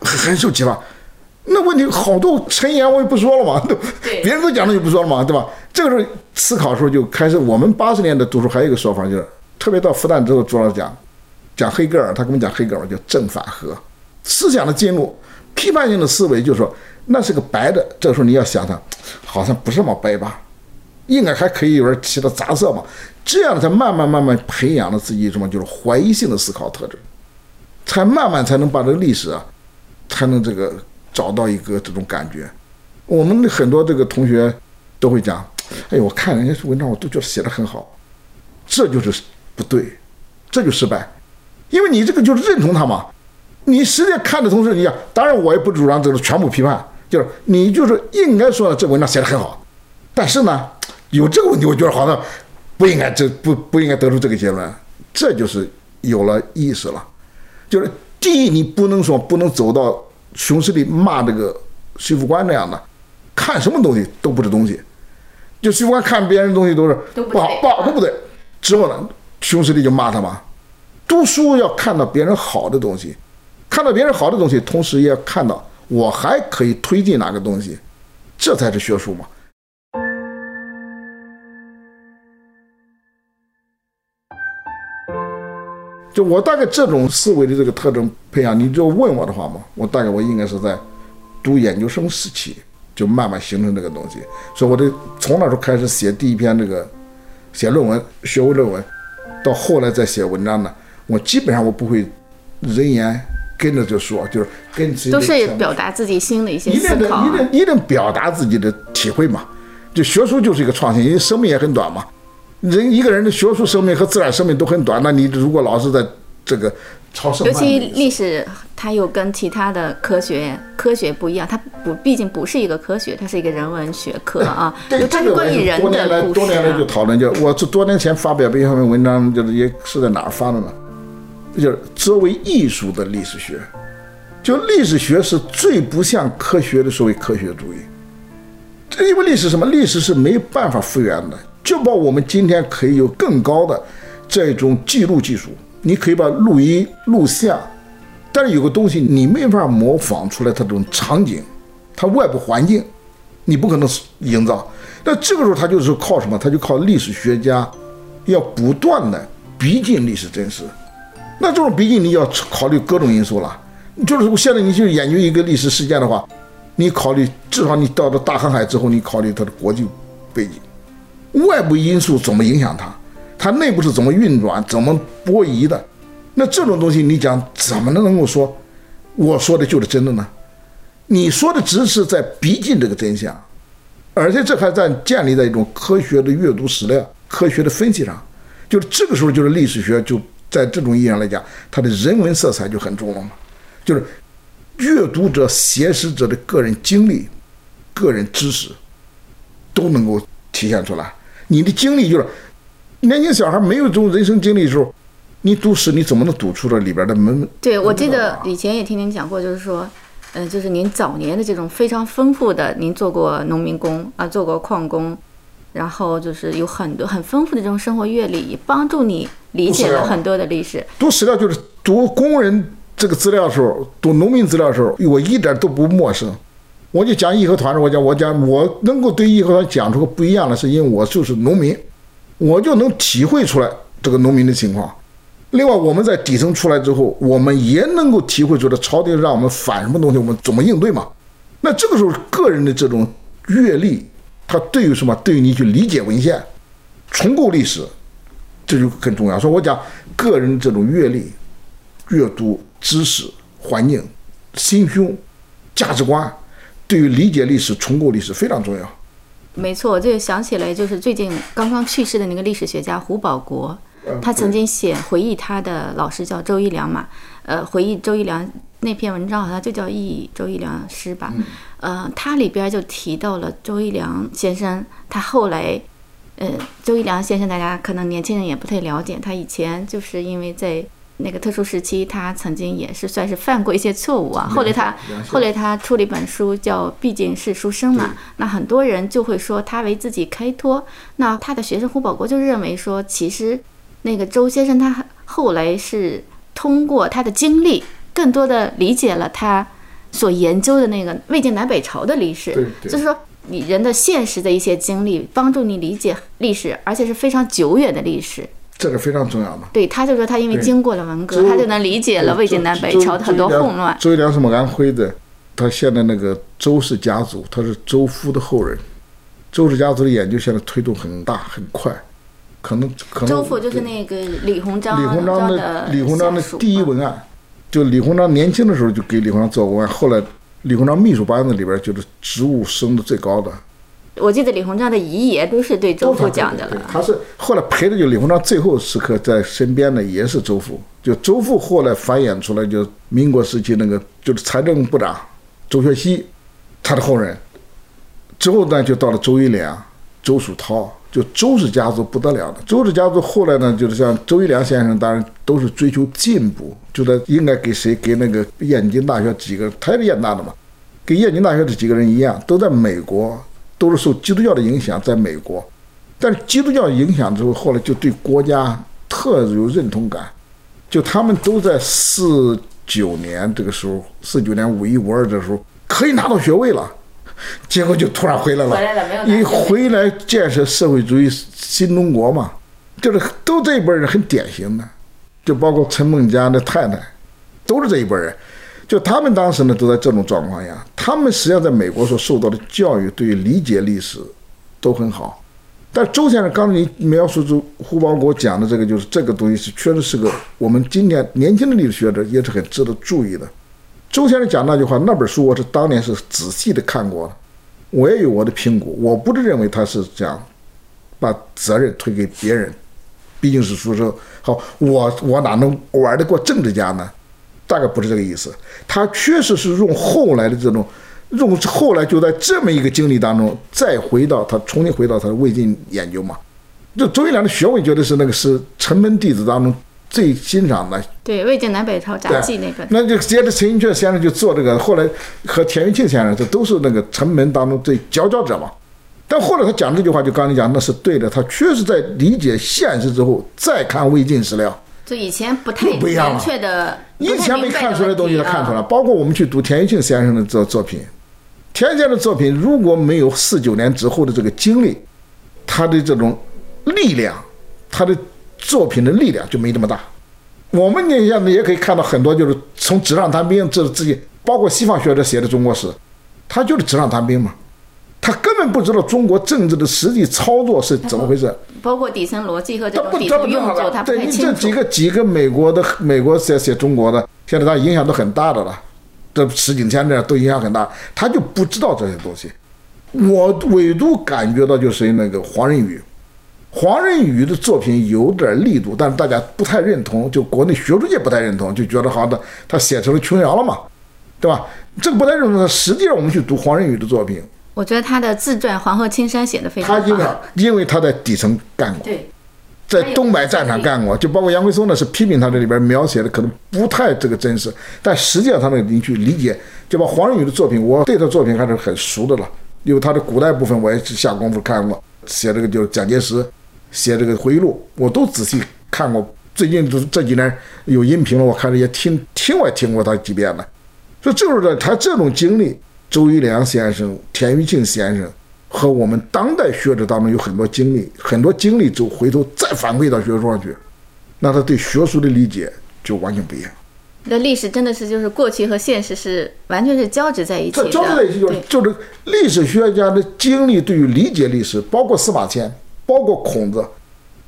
很受启发。那问题好多陈言我也不说了嘛，都别人都讲了就不说了嘛，对吧？这个时候思考的时候就开始。我们八十年代读书还有一个说法，就是特别到复旦之后，朱老师讲讲黑格尔，他跟我们讲黑格尔叫正反合思想的进入，批判性的思维，就是说。那是个白的，这个时候你要想它，好像不是那么白吧？应该还可以有点其他杂色嘛。这样才慢慢慢慢培养了自己什么，就是怀疑性的思考特质，才慢慢才能把这个历史啊，才能这个找到一个这种感觉。我们很多这个同学都会讲，哎，我看人家文章，我都觉得写的很好，这就是不对，这就失败，因为你这个就是认同他嘛。你实际看的同时，你讲，当然我也不主张这个全部批判，就是你就是应该说这文章写的很好，但是呢，有这个问题，我觉得好像不应该这不不应该得出这个结论，这就是有了意识了，就是第一，你不能说不能走到熊十力骂这个徐副官那样的，看什么东西都不是东西，就徐副官看别人东西都是不好不好都不对，之后呢，熊十力就骂他嘛，读书要看到别人好的东西。看到别人好的东西，同时也要看到我还可以推进哪个东西，这才是学术嘛。就我大概这种思维的这个特征培养，你就问我的话嘛，我大概我应该是在读研究生时期就慢慢形成这个东西。所以我这从那时候开始写第一篇这个写论文，学位论文，到后来再写文章呢，我基本上我不会人言。跟着就说，就是跟都是表达自己心的一些思考，一定一定表达自己的体会嘛。就学术就是一个创新，因为生命也很短嘛。人一个人的学术生命和自然生命都很短，那你如果老是在这个超生，尤其历史，它又跟其他的科学科学不一样，它不毕竟不是一个科学，它是一个人文学科啊。对，它是关于人的多年来多年来就讨论，就我这多年前发表一篇文章，就是也是在哪儿发的呢？就是作为艺术的历史学，就历史学是最不像科学的所谓科学主义。这因为历史什么？历史是没办法复原的。就把我们今天可以有更高的这种记录技术，你可以把录音、录像，但是有个东西你没法模仿出来，它这种场景，它外部环境，你不可能营造。那这个时候他就是靠什么？他就靠历史学家要不断的逼近历史真实。那这种逼近你要考虑各种因素了，就是现在你去研究一个历史事件的话，你考虑至少你到了大航海之后，你考虑它的国际背景、外部因素怎么影响它，它内部是怎么运转、怎么波移的。那这种东西你讲怎么能能够说我说的就是真的呢？你说的只是在逼近这个真相，而且这还在建立在一种科学的阅读史料、科学的分析上，就是这个时候就是历史学就。在这种意义上来讲，它的人文色彩就很重要了，就是阅读者、写史者的个人经历、个人知识都能够体现出来。你的经历就是年轻小孩没有这种人生经历的时候，你读史你怎么能读出这里边的门？对，我记得以前也听您讲过，就是说，嗯，就是您早年的这种非常丰富的，您做过农民工啊，做过矿工。然后就是有很多很丰富的这种生活阅历，帮助你理解了很多的历史。读史料就是读工人这个资料的时候，读农民资料的时候，我一点都不陌生。我就讲义和团的，我讲我讲我能够对义和团讲出个不一样的，是因为我就是农民，我就能体会出来这个农民的情况。另外，我们在底层出来之后，我们也能够体会出来朝廷让我们反什么东西，我们怎么应对嘛。那这个时候，个人的这种阅历。它对于什么？对于你去理解文献、重构历史，这就很重要。所以我讲个人这种阅历、阅读、知识、环境、心胸、价值观，对于理解历史、重构历史非常重要。没错，这个想起来就是最近刚刚去世的那个历史学家胡保国，他曾经写回忆他的老师叫周一良嘛，呃，回忆周一良。那篇文章好像就叫《忆周一良诗》吧，呃，它里边就提到了周一良先生。他后来，呃，周一良先生大家可能年轻人也不太了解，他以前就是因为在那个特殊时期，他曾经也是算是犯过一些错误啊。后来他后来他出了一本书叫《毕竟是书生》嘛，那很多人就会说他为自己开脱。那他的学生胡宝国就认为说，其实那个周先生他后来是通过他的经历。更多的理解了他所研究的那个魏晋南北朝的历史，就是说你人的现实的一些经历，帮助你理解历史，而且是非常久远的历史，这个非常重要的。对，他就说他因为经过了文革，他就能理解了魏晋南北朝的很多混乱。周一良是么安徽的，他现在那个周氏家族，他是周夫的后人，周氏家族的研究现在推动很大很快，可能可能。周父就是那个李鸿章，李鸿章的李鸿章的第一文案。就李鸿章年轻的时候就给李鸿章做过案，后来李鸿章秘书班子里边就是职务升的最高的。我记得李鸿章的遗言都是对周都父讲的了。他是后来陪着就李鸿章最后时刻在身边的也是周父，就周父后来繁衍出来就民国时期那个就是财政部长周学熙，他的后人。之后呢，就到了周一良、周树涛，就周氏家族不得了的。周氏家族后来呢，就是像周一良先生，当然都是追求进步，就在应该给谁给那个燕京大学几个，他也是燕大的嘛，跟燕京大学的几个人一样，都在美国，都是受基督教的影响，在美国。但是基督教影响之后，后来就对国家特有认同感，就他们都在四九年这个时候，四九年五一五二的时候可以拿到学位了，结果就突然回来了，回来了没有拿学位。一回来建设社会主义新中国嘛，就是都这一辈人很典型的，就包括陈梦家的太太，都是这一辈人。就他们当时呢，都在这种状况下，他们实际上在美国所受到的教育，对于理解历史都很好。但周先生刚才你描述出胡宝国讲的这个，就是这个东西是确实是个我们今天年轻的历史学者也是很值得注意的。周先生讲那句话，那本书我是当年是仔细的看过的，我也有我的评估，我不是认为他是这样把责任推给别人，毕竟是书生。好，我我哪能玩得过政治家呢？大概不是这个意思。他确实是用后来的这种，用后来就在这么一个经历当中，再回到他重新回到他的魏晋研究嘛。就周一良的学问，觉得是那个是城门弟子当中最欣赏的，对，魏晋南北朝杂记那个，那就接着陈寅恪先生就做这个，后来和田余庆先生这都是那个城门当中最佼佼者嘛。但后来他讲这句话，就刚才讲那是对的，他确实在理解现实之后再看魏晋史料，就以前不太不一样了确的，以前没看出来的东西，他看出来。了。包括我们去读田余庆先生的作作品，田先生的作品如果没有四九年之后的这个经历，他的这种力量，他的作品的力量就没这么大。我们你像也可以看到很多，就是从纸上谈兵这自己，包括西方学者写的中国史，他就是纸上谈兵嘛，他根本不知道中国政治的实际操作是怎么回事。包括底层逻辑和底层用作，他不对这几。个几个美国的美国写写中国的，现在他影响都很大的了。这石景天这样都影响很大，他就不知道这些东西。我唯独感觉到就是那个黄仁宇，黄仁宇的作品有点力度，但是大家不太认同，就国内学术界不太认同，就觉得好像他写成了琼瑶了嘛，对吧？这个不太认同。实际上我们去读黄仁宇的作品，我觉得他的自传《黄河青山》写的非常他因为。因为他在底层干过，对，在东北战场干过，就包括杨奎松呢，是批评他这里边描写的可能不太这个真实，但实际上他那个你去理解，就把黄仁宇的作品，我对他作品还是很熟的了，因为他的古代部分我也是下功夫看过，写这个就是蒋介石，写这个回忆录，我都仔细看过。最近这这几年有音频了，我看着也听听我也听过他几遍了，所以就是他这种经历，周一良先生、田余庆先生。和我们当代学者当中有很多经历，很多经历就回头再反馈到学术上去，那他对学术的理解就完全不一样。那历史真的是就是过去和现实是完全是交织在一起这的。交织在一起就是就是历史学家的经历对于理解历史，包括司马迁，包括孔子，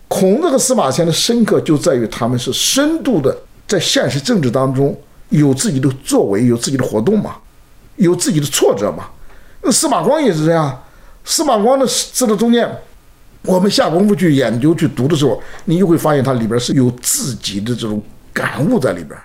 孔子和司马迁的深刻就在于他们是深度的在现实政治当中有自己的作为，有自己的活动嘛，有自己的挫折嘛。那司马光也是这样，司马光的字的中间，我们下功夫去研究去读的时候，你就会发现它里边是有自己的这种感悟在里边。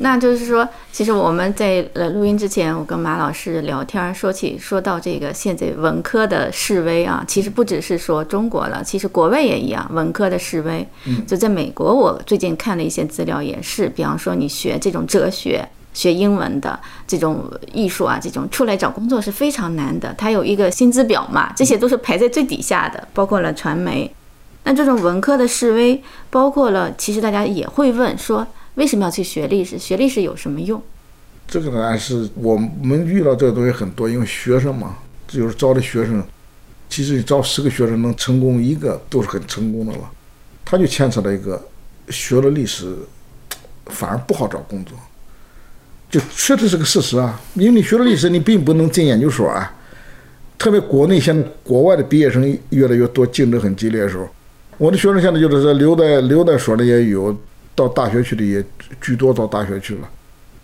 那就是说，其实我们在呃录音之前，我跟马老师聊天儿，说起说到这个现在文科的示威啊，其实不只是说中国了，其实国外也一样，文科的示威。就在美国，我最近看了一些资料，也是，比方说你学这种哲学、学英文的这种艺术啊，这种出来找工作是非常难的，它有一个薪资表嘛，这些都是排在最底下的，包括了传媒。那这种文科的示威，包括了，其实大家也会问说，为什么要去学历史？学历史有什么用？这个呢是我们遇到这个东西很多，因为学生嘛，就是招的学生，其实你招十个学生能成功一个都是很成功的了。他就牵扯到一个学了历史反而不好找工作，就确实是个事实啊。因为你学了历史，你并不能进研究所啊。特别国内现在国外的毕业生越来越多，竞争很激烈的时候，我的学生现在就是说留在留在所的也有，到大学去的也居多到大学去了。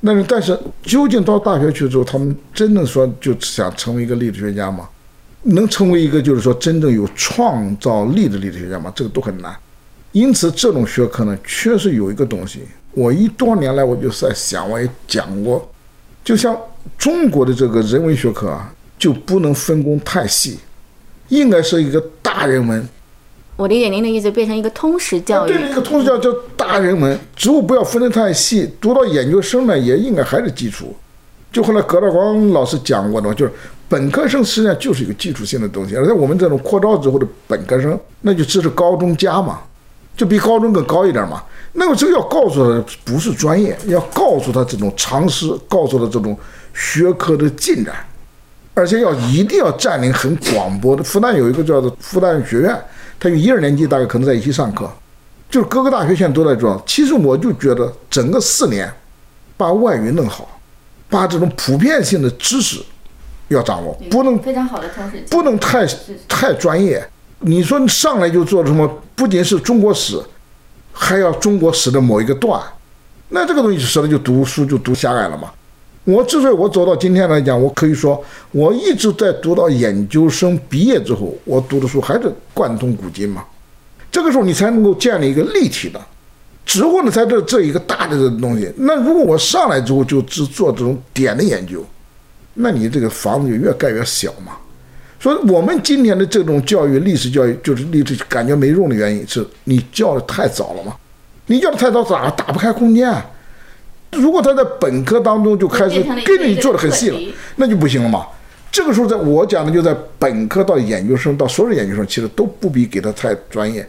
但是但是究竟到大学去之后，他们真正说就想成为一个历史学家吗？能成为一个就是说真正有创造力的历史学家吗？这个都很难。因此，这种学科呢，确实有一个东西。我一多年来我就在想，我也讲过，就像中国的这个人文学科啊，就不能分工太细，应该是一个大人文。我理解您的意思，变成一个通识教育。对，一个通识教育叫大人文，职务不要分得太细。读到研究生呢，也应该还是基础。就后来葛大光老师讲过的嘛，就是本科生实际上就是一个基础性的东西，而且我们这种扩招之后的本科生，那就只是高中加嘛。就比高中更高一点嘛？那么这个要告诉他不是专业，要告诉他这种常识，告诉他这种学科的进展，而且要一定要占领很广博的。复旦有一个叫做复旦学院，他有一二年级大概可能在一起上课，就是各个大学现在都在做。其实我就觉得整个四年，把外语弄好，把这种普遍性的知识要掌握，不能非常好的同时不能太太专业。你说你上来就做什么？不仅是中国史，还要中国史的某一个段，那这个东西说的就读书就读狭隘了嘛。我之所以我走到今天来讲，我可以说我一直在读到研究生毕业之后，我读的书还是贯通古今嘛。这个时候你才能够建立一个立体的，只为了在这这一个大的这东西。那如果我上来之后就只做这种点的研究，那你这个房子就越盖越小嘛。所以，我们今天的这种教育，历史教育就是历史感觉没用的原因，是你教的太早了嘛？你教的太早，咋打不开空间？啊如果他在本科当中就开始跟着你做的很细了，那就不行了嘛。这个时候，在我讲的就在本科到研究生到所有的研究生，其实都不比给他太专业。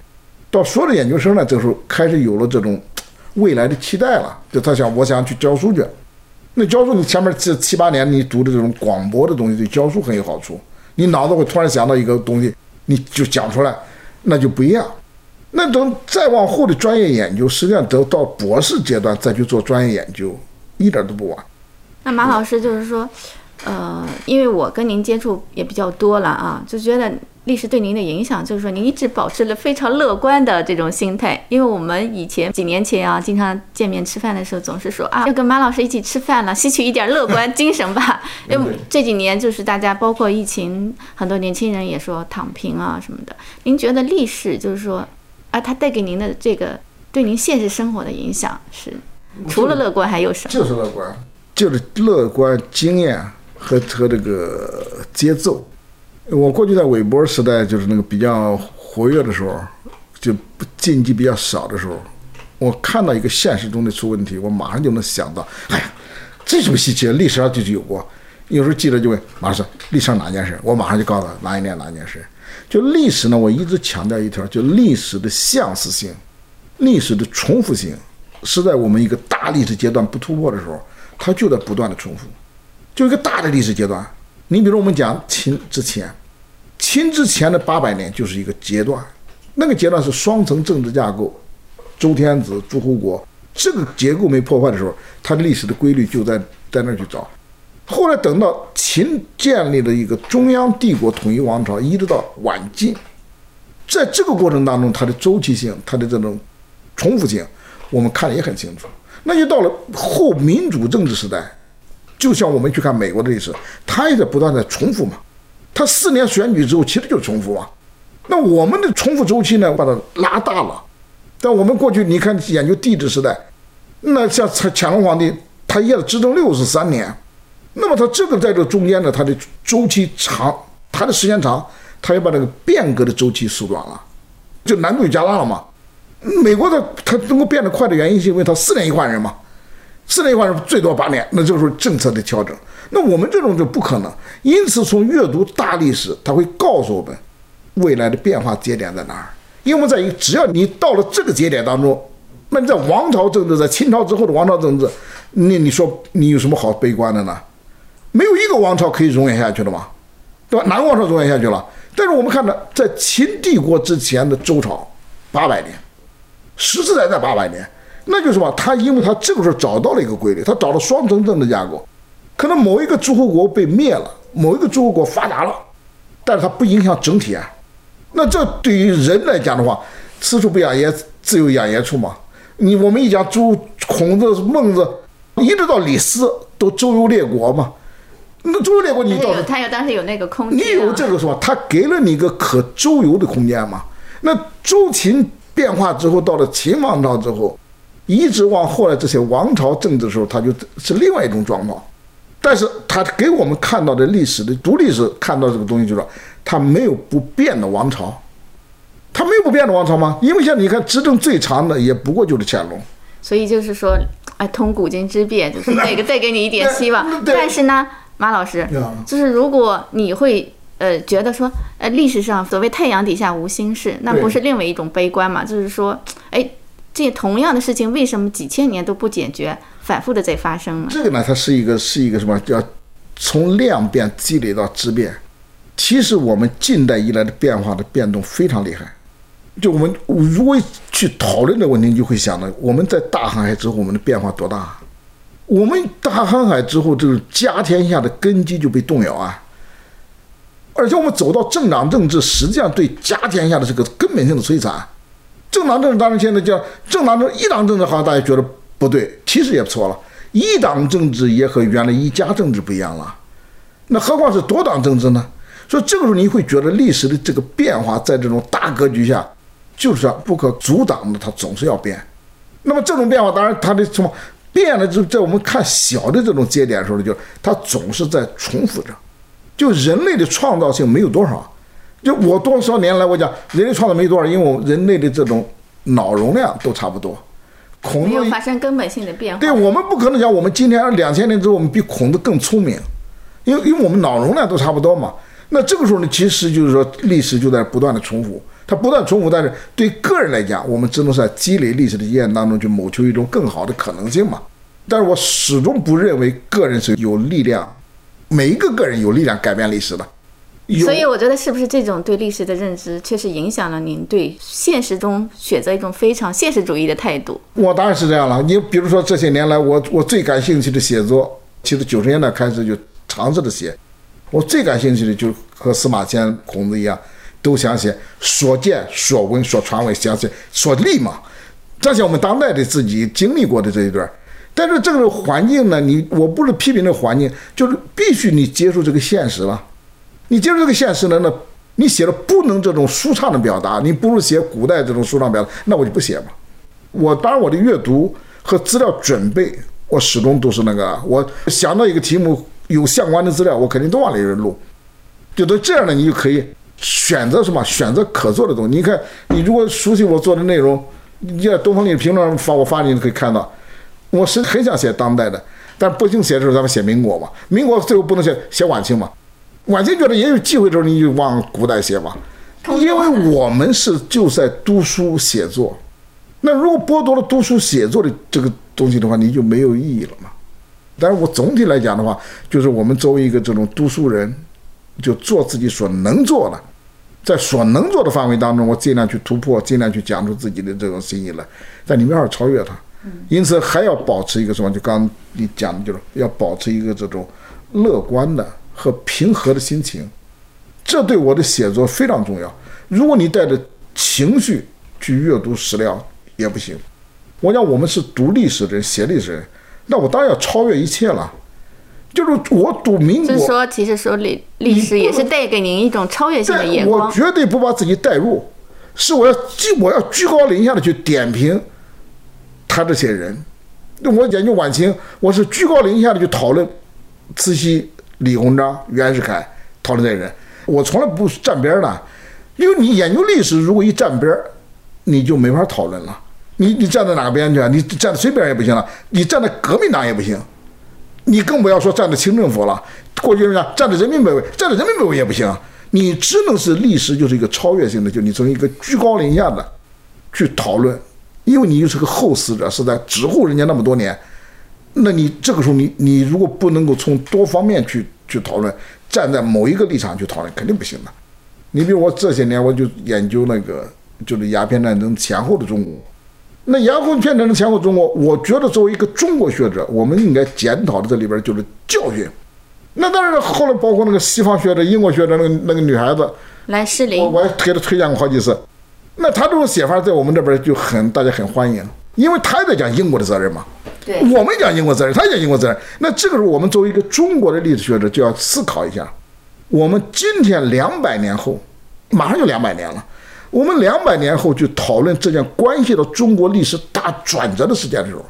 到所有的研究生呢，这时候开始有了这种未来的期待了，就他想，我想去教书去。那教书，你前面这七八年你读的这种广博的东西，对教书很有好处。你脑子会突然想到一个东西，你就讲出来，那就不一样。那等再往后的专业研究，实际上得到博士阶段再去做专业研究，一点都不晚。那马老师就是说，呃，因为我跟您接触也比较多了啊，就觉得。历史对您的影响，就是说您一直保持了非常乐观的这种心态。因为我们以前几年前啊，经常见面吃饭的时候，总是说啊，要跟马老师一起吃饭了，吸取一点乐观精神吧。因为这几年就是大家，包括疫情，很多年轻人也说躺平啊什么的。您觉得历史就是说，啊，它带给您的这个对您现实生活的影响是，除了乐观还有什么？就是乐观，就是乐观经验和和这个节奏。我过去在韦伯时代，就是那个比较活跃的时候，就禁忌比较少的时候，我看到一个现实中的出问题，我马上就能想到，哎呀，这什么稀奇？历史上就是有过。有时候记者就问马老师，历史上哪件事？我马上就告诉他哪一年哪件事。就历史呢，我一直强调一条，就历史的相似性，历史的重复性，是在我们一个大历史阶段不突破的时候，它就在不断的重复，就一个大的历史阶段。你比如我们讲秦之前，秦之前的八百年就是一个阶段，那个阶段是双层政治架构，周天子、诸侯国，这个结构没破坏的时候，它历史的规律就在在那儿去找。后来等到秦建立了一个中央帝国统一王朝，一直到晚晋，在这个过程当中，它的周期性、它的这种重复性，我们看的也很清楚。那就到了后民主政治时代。就像我们去看美国的历史，它也在不断的重复嘛。它四年选举之后，其实就重复嘛。那我们的重复周期呢，把它拉大了。但我们过去你看研究帝制时代，那像乾隆皇帝，他也执政六十三年。那么他这个在这中间呢，他的周期长，它的时间长，他又把这个变革的周期缩短了，就难度就加大了嘛。美国的它能够变得快的原因，是因为它四年一换人嘛。四年一换人最多八年，那就是政策的调整，那我们这种就不可能。因此，从阅读大历史，它会告诉我们未来的变化节点在哪儿。因为在于，只要你到了这个节点当中，那你在王朝政治，在清朝之后的王朝政治，那你说你有什么好悲观的呢？没有一个王朝可以永远下去的嘛，对吧？哪个王朝永远下去了？但是我们看到，在秦帝国之前的周朝，八百年，实实在在八百年。那就是吧，他因为他这个时候找到了一个规律，他找到双层政治架构，可能某一个诸侯国被灭了，某一个诸侯国发达了，但是它不影响整体啊。那这对于人来讲的话，此处不养爷，自有养爷处嘛。你我们一讲诸孔子、孟子，一直到李斯都周游列国嘛。那周游列国，你到他有他有当时有那个空间、啊，你有这个是吧？他给了你一个可周游的空间嘛？那周秦变化之后，到了秦王朝之后，一直往后来这些王朝政治的时候，它就是另外一种状况。但是他给我们看到的历史的读历史看到这个东西，就是说他没有不变的王朝，他没有不变的王朝吗？因为像你看，执政最长的也不过就是乾隆。所以就是说，哎，通古今之变，就是哪个再给你一点希望。但是呢，马老师，就是如果你会呃觉得说，呃，历史上所谓太阳底下无新事，那不是另外一种悲观嘛？就是说，哎，这同样的事情为什么几千年都不解决，反复的在发生呢？这个呢，它是一个是一个什么叫从量变积累到质变。其实我们近代以来的变化的变动非常厉害。就我们如果去讨论这个问题，你就会想到我们在大航海之后，我们的变化多大？我们大航海之后，这个家天下的根基就被动摇啊。而且我们走到政党政治，实际上对家天下的这个根本性的摧残。政党政治当然现在叫政党政一党政治，好像大家觉得不对，其实也错了。一党政治也和原来一家政治不一样了，那何况是多党政治呢？所以这个时候你会觉得历史的这个变化，在这种大格局下，就是不可阻挡的，它总是要变。那么这种变化，当然它的什么变了，就在我们看小的这种节点的时候，就它总是在重复着。就人类的创造性没有多少，就我多少年来我讲人类创造没多少，因为我人类的这种脑容量都差不多。孔子没有发生根本性的变化。对我们不可能讲我们今天两千年之后我们比孔子更聪明，因为因为我们脑容量都差不多嘛。那这个时候呢，其实就是说历史就在不断的重复，它不断重复，但是对个人来讲，我们只能是在积累历史的经验当中去谋求一种更好的可能性嘛。但是我始终不认为个人是有力量，每一个个人有力量改变历史的。有所以我觉得是不是这种对历史的认知，确实影响了您对现实中选择一种非常现实主义的态度？我当然是这样了。你比如说这些年来，我我最感兴趣的写作，其实九十年代开始就尝试着写。我最感兴趣的就和司马迁、孔子一样，都想写所见所闻所传为，想写所立嘛。这些我们当代的自己经历过的这一段。但是这个环境呢，你我不是批评这个环境，就是必须你接受这个现实了。你接受这个现实呢，那你写的不能这种舒畅的表达，你不如写古代这种舒畅表达，那我就不写嘛。我当然我的阅读和资料准备，我始终都是那个，我想到一个题目有相关的资料，我肯定都往里边录。就都这样呢，你就可以选择什么？选择可做的东西。你看，你如果熟悉我做的内容，你在《东方历史评论》发我发你，你可以看到，我是很想写当代的，但不行写的时候咱们写民国嘛，民国最后不能写写晚清嘛，晚清觉得也有机会的时候，你就往古代写吧，因为我们是就在读书写作。那如果剥夺了读书写作的这个东西的话，你就没有意义了嘛。但是我总体来讲的话，就是我们作为一个这种读书人，就做自己所能做的，在所能做的范围当中，我尽量去突破，尽量去讲出自己的这种心意来，但你没法超越它。因此还要保持一个什么？就刚刚你讲的，就是要保持一个这种乐观的和平和的心情，这对我的写作非常重要。如果你带着情绪去阅读史料，也不行。我讲我们是读历史的人，写历史人，那我当然要超越一切了。就是我读民国，就是说，其实说历历史也是带给您一种超越性的眼光。我绝对不把自己带入，是我要居我要居高临下的去点评他这些人。我研究晚清，我是居高临下的去讨论慈禧、李鸿章、袁世凯，讨论这些人，我从来不站边的，因为你研究历史，如果一站边，你就没法讨论了。你你站在哪个边去啊？你站在谁边也不行了，你站在革命党也不行，你更不要说站在清政府了。过去人家站在人民北位，站在人民北位也不行，你只能是历史就是一个超越性的，就你从一个居高临下的去讨论，因为你又是个后死者，是在指护人家那么多年，那你这个时候你你如果不能够从多方面去去讨论，站在某一个立场去讨论，肯定不行的。你比如我这些年我就研究那个就是鸦片战争前后的中国。那鸦片战争前后中国，我觉得作为一个中国学者，我们应该检讨的这里边就是教训。那当然，后来包括那个西方学者、英国学者那个那个女孩子，来适龄我，我还给她推荐过好几次。那她这种写法在我们这边就很大家很欢迎，因为她也在讲英国的责任嘛。我们讲英国责任，他讲英国责任。那这个时候，我们作为一个中国的历史学者，就要思考一下：我们今天两百年后，马上就两百年了，我们两百年后去讨论这件关系到中国历史大转折的事件的时候，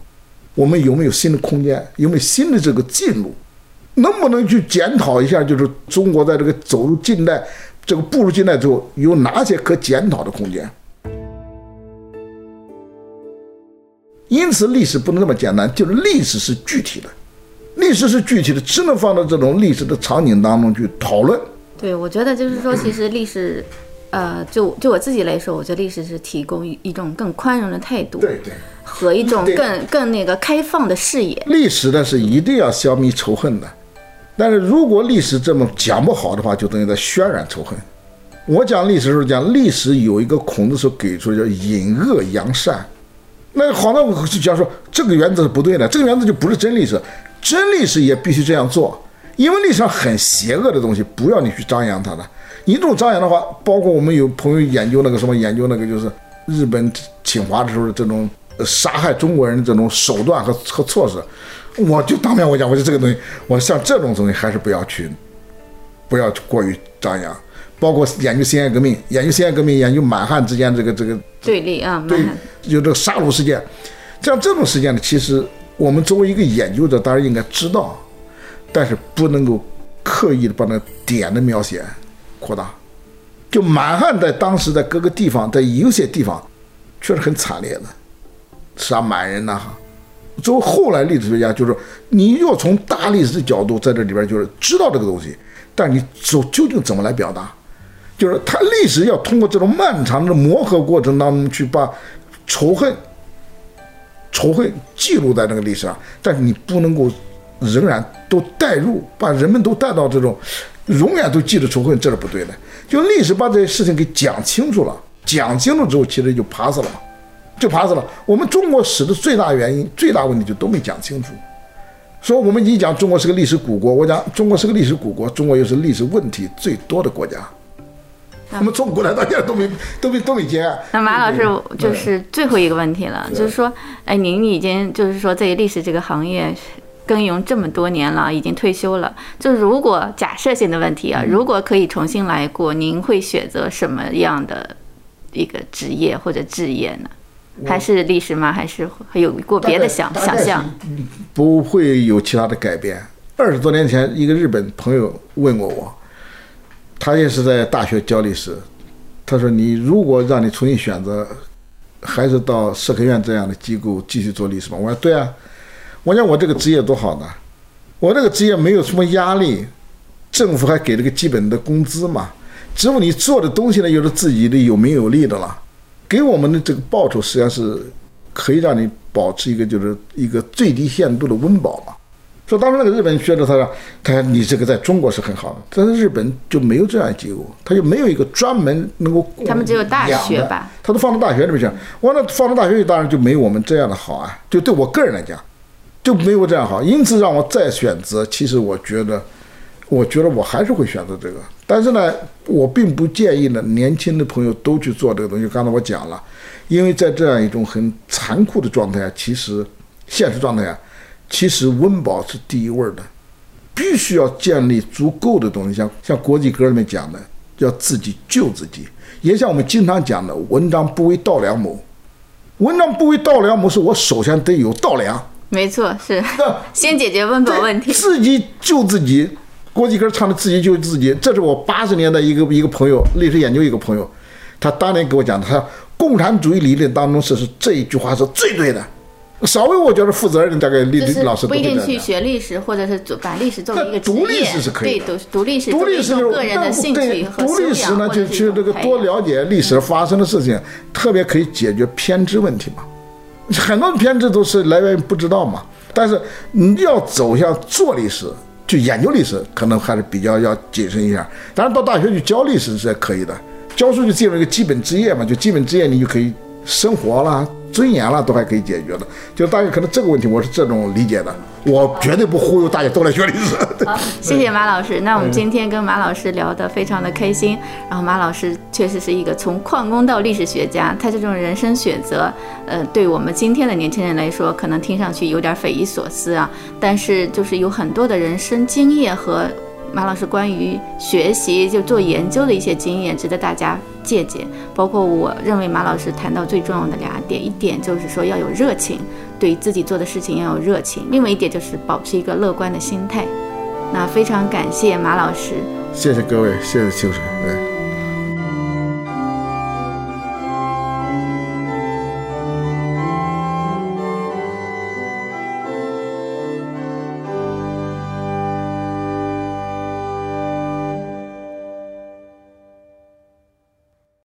我们有没有新的空间？有没有新的这个进路？能不能去检讨一下？就是中国在这个走入近代，这个步入近代之后，有哪些可检讨的空间？因此，历史不能这么简单，就是历史是具体的，历史是具体的，只能放到这种历史的场景当中去讨论。对，我觉得就是说，其实历史，呃，就就我自己来说，我觉得历史是提供一一种更宽容的态度，对对，和一种更更那个开放的视野。历史呢是一定要消弭仇恨的，但是如果历史这么讲不好的话，就等于在渲染仇恨。我讲历史的时候讲，历史有一个孔子所给出的叫隐恶扬善。那好，那我就讲说这个原则是不对的，这个原则就不是真历史，真历史也必须这样做，因为历史上很邪恶的东西，不要你去张扬它的。你这种张扬的话，包括我们有朋友研究那个什么，研究那个就是日本侵华的时候这种杀害中国人的这种手段和和措施，我就当面我讲，我说这个东西，我像这种东西还是不要去，不要去过于张扬。包括研究辛亥革命，研究辛亥革命，研究满汉之间这个这个对立啊，满对，有这个杀戮事件，像这种事件呢，其实我们作为一个研究者，当然应该知道，但是不能够刻意的把那点的描写扩大。就满汉在当时在各个地方，在有些地方确实很惨烈的，杀满人呐、作为后来历史学家，就是说你要从大历史的角度在这里边就是知道这个东西，但你究究竟怎么来表达？就是他历史要通过这种漫长的磨合过程当中去把仇恨、仇恨记录在那个历史上，但是你不能够仍然都带入，把人们都带到这种永远都记着仇恨，这是不对的。就历史把这些事情给讲清楚了，讲清楚之后，其实就 pass 了嘛，就 pass 了。我们中国史的最大原因、最大问题就都没讲清楚。说我们一讲中国是个历史古国，我讲中国是个历史古国，中国又是历史问题最多的国家。我们从古来到现在都没 都没都没结案。那马老师就是最后一个问题了，就是说，哎，您已经就是说在历史这个行业耕耘这么多年了，已经退休了。就如果假设性的问题啊，如果可以重新来过，您会选择什么样的一个职业或者置业呢？还是历史吗？还是还有过别的想想象？不会有其他的改变。二十多年前，一个日本朋友问过我，他也是在大学教历史，他说：“你如果让你重新选择，还是到社科院这样的机构继续做历史吗？”我说：“对啊，我讲我这个职业多好呢，我这个职业没有什么压力，政府还给了个基本的工资嘛，只不过你做的东西呢，又是自己的有名有利的了。”给我们的这个报酬实际上是可以让你保持一个就是一个最低限度的温饱嘛。说当时那个日本学者他说，他说你这个在中国是很好的，但是日本就没有这样机构，他就没有一个专门能够供他们只有大学吧？他都放到大学里面去。我那放到大学里当然就没有我们这样的好啊，就对我个人来讲就没有这样好。因此让我再选择，其实我觉得，我觉得我还是会选择这个。但是呢，我并不建议呢年轻的朋友都去做这个东西。刚才我讲了，因为在这样一种很残酷的状态下，其实现实状态下，其实温饱是第一位的，必须要建立足够的东西。像像国际歌里面讲的，要自己救自己，也像我们经常讲的“文章不为稻粱谋”。文章不为稻粱谋，是我首先得有稻粱。没错，是 先解决温饱问题。自己救自己。郭继歌唱的“自己救自己”，这是我八十年代一个一个朋友，历史研究一个朋友，他当年给我讲的，他共产主义理论当中是是这一句话是最对的。稍微我觉得负责任，大概历就是历老师都不一定去学历史，或者是做把历史作为一个读历业史是，可以对，的读读历史读历史就是个人的兴趣和读历，史呢，就去这个多了解历史发生的事情，特别可以解决偏执问题嘛。很多偏执都是来源于不知道嘛。但是你要走向做历史，去研究历史，可能还是比较要谨慎一下。当然，到大学去教历史是可以的，教书就进入一个基本职业嘛，就基本职业你就可以生活啦，尊严了，都还可以解决的。就大家可能这个问题，我是这种理解的。我绝对不忽悠大家都来学历史。好，谢谢马老师。那我们今天跟马老师聊得非常的开心。然后马老师确实是一个从矿工到历史学家，他这种人生选择，呃，对我们今天的年轻人来说，可能听上去有点匪夷所思啊。但是就是有很多的人生经验和马老师关于学习就做研究的一些经验，值得大家借鉴。包括我认为马老师谈到最重要的两点，一点就是说要有热情。对自己做的事情要有热情，另外一点就是保持一个乐观的心态。那非常感谢马老师，谢谢各位，谢谢秋水，嗯。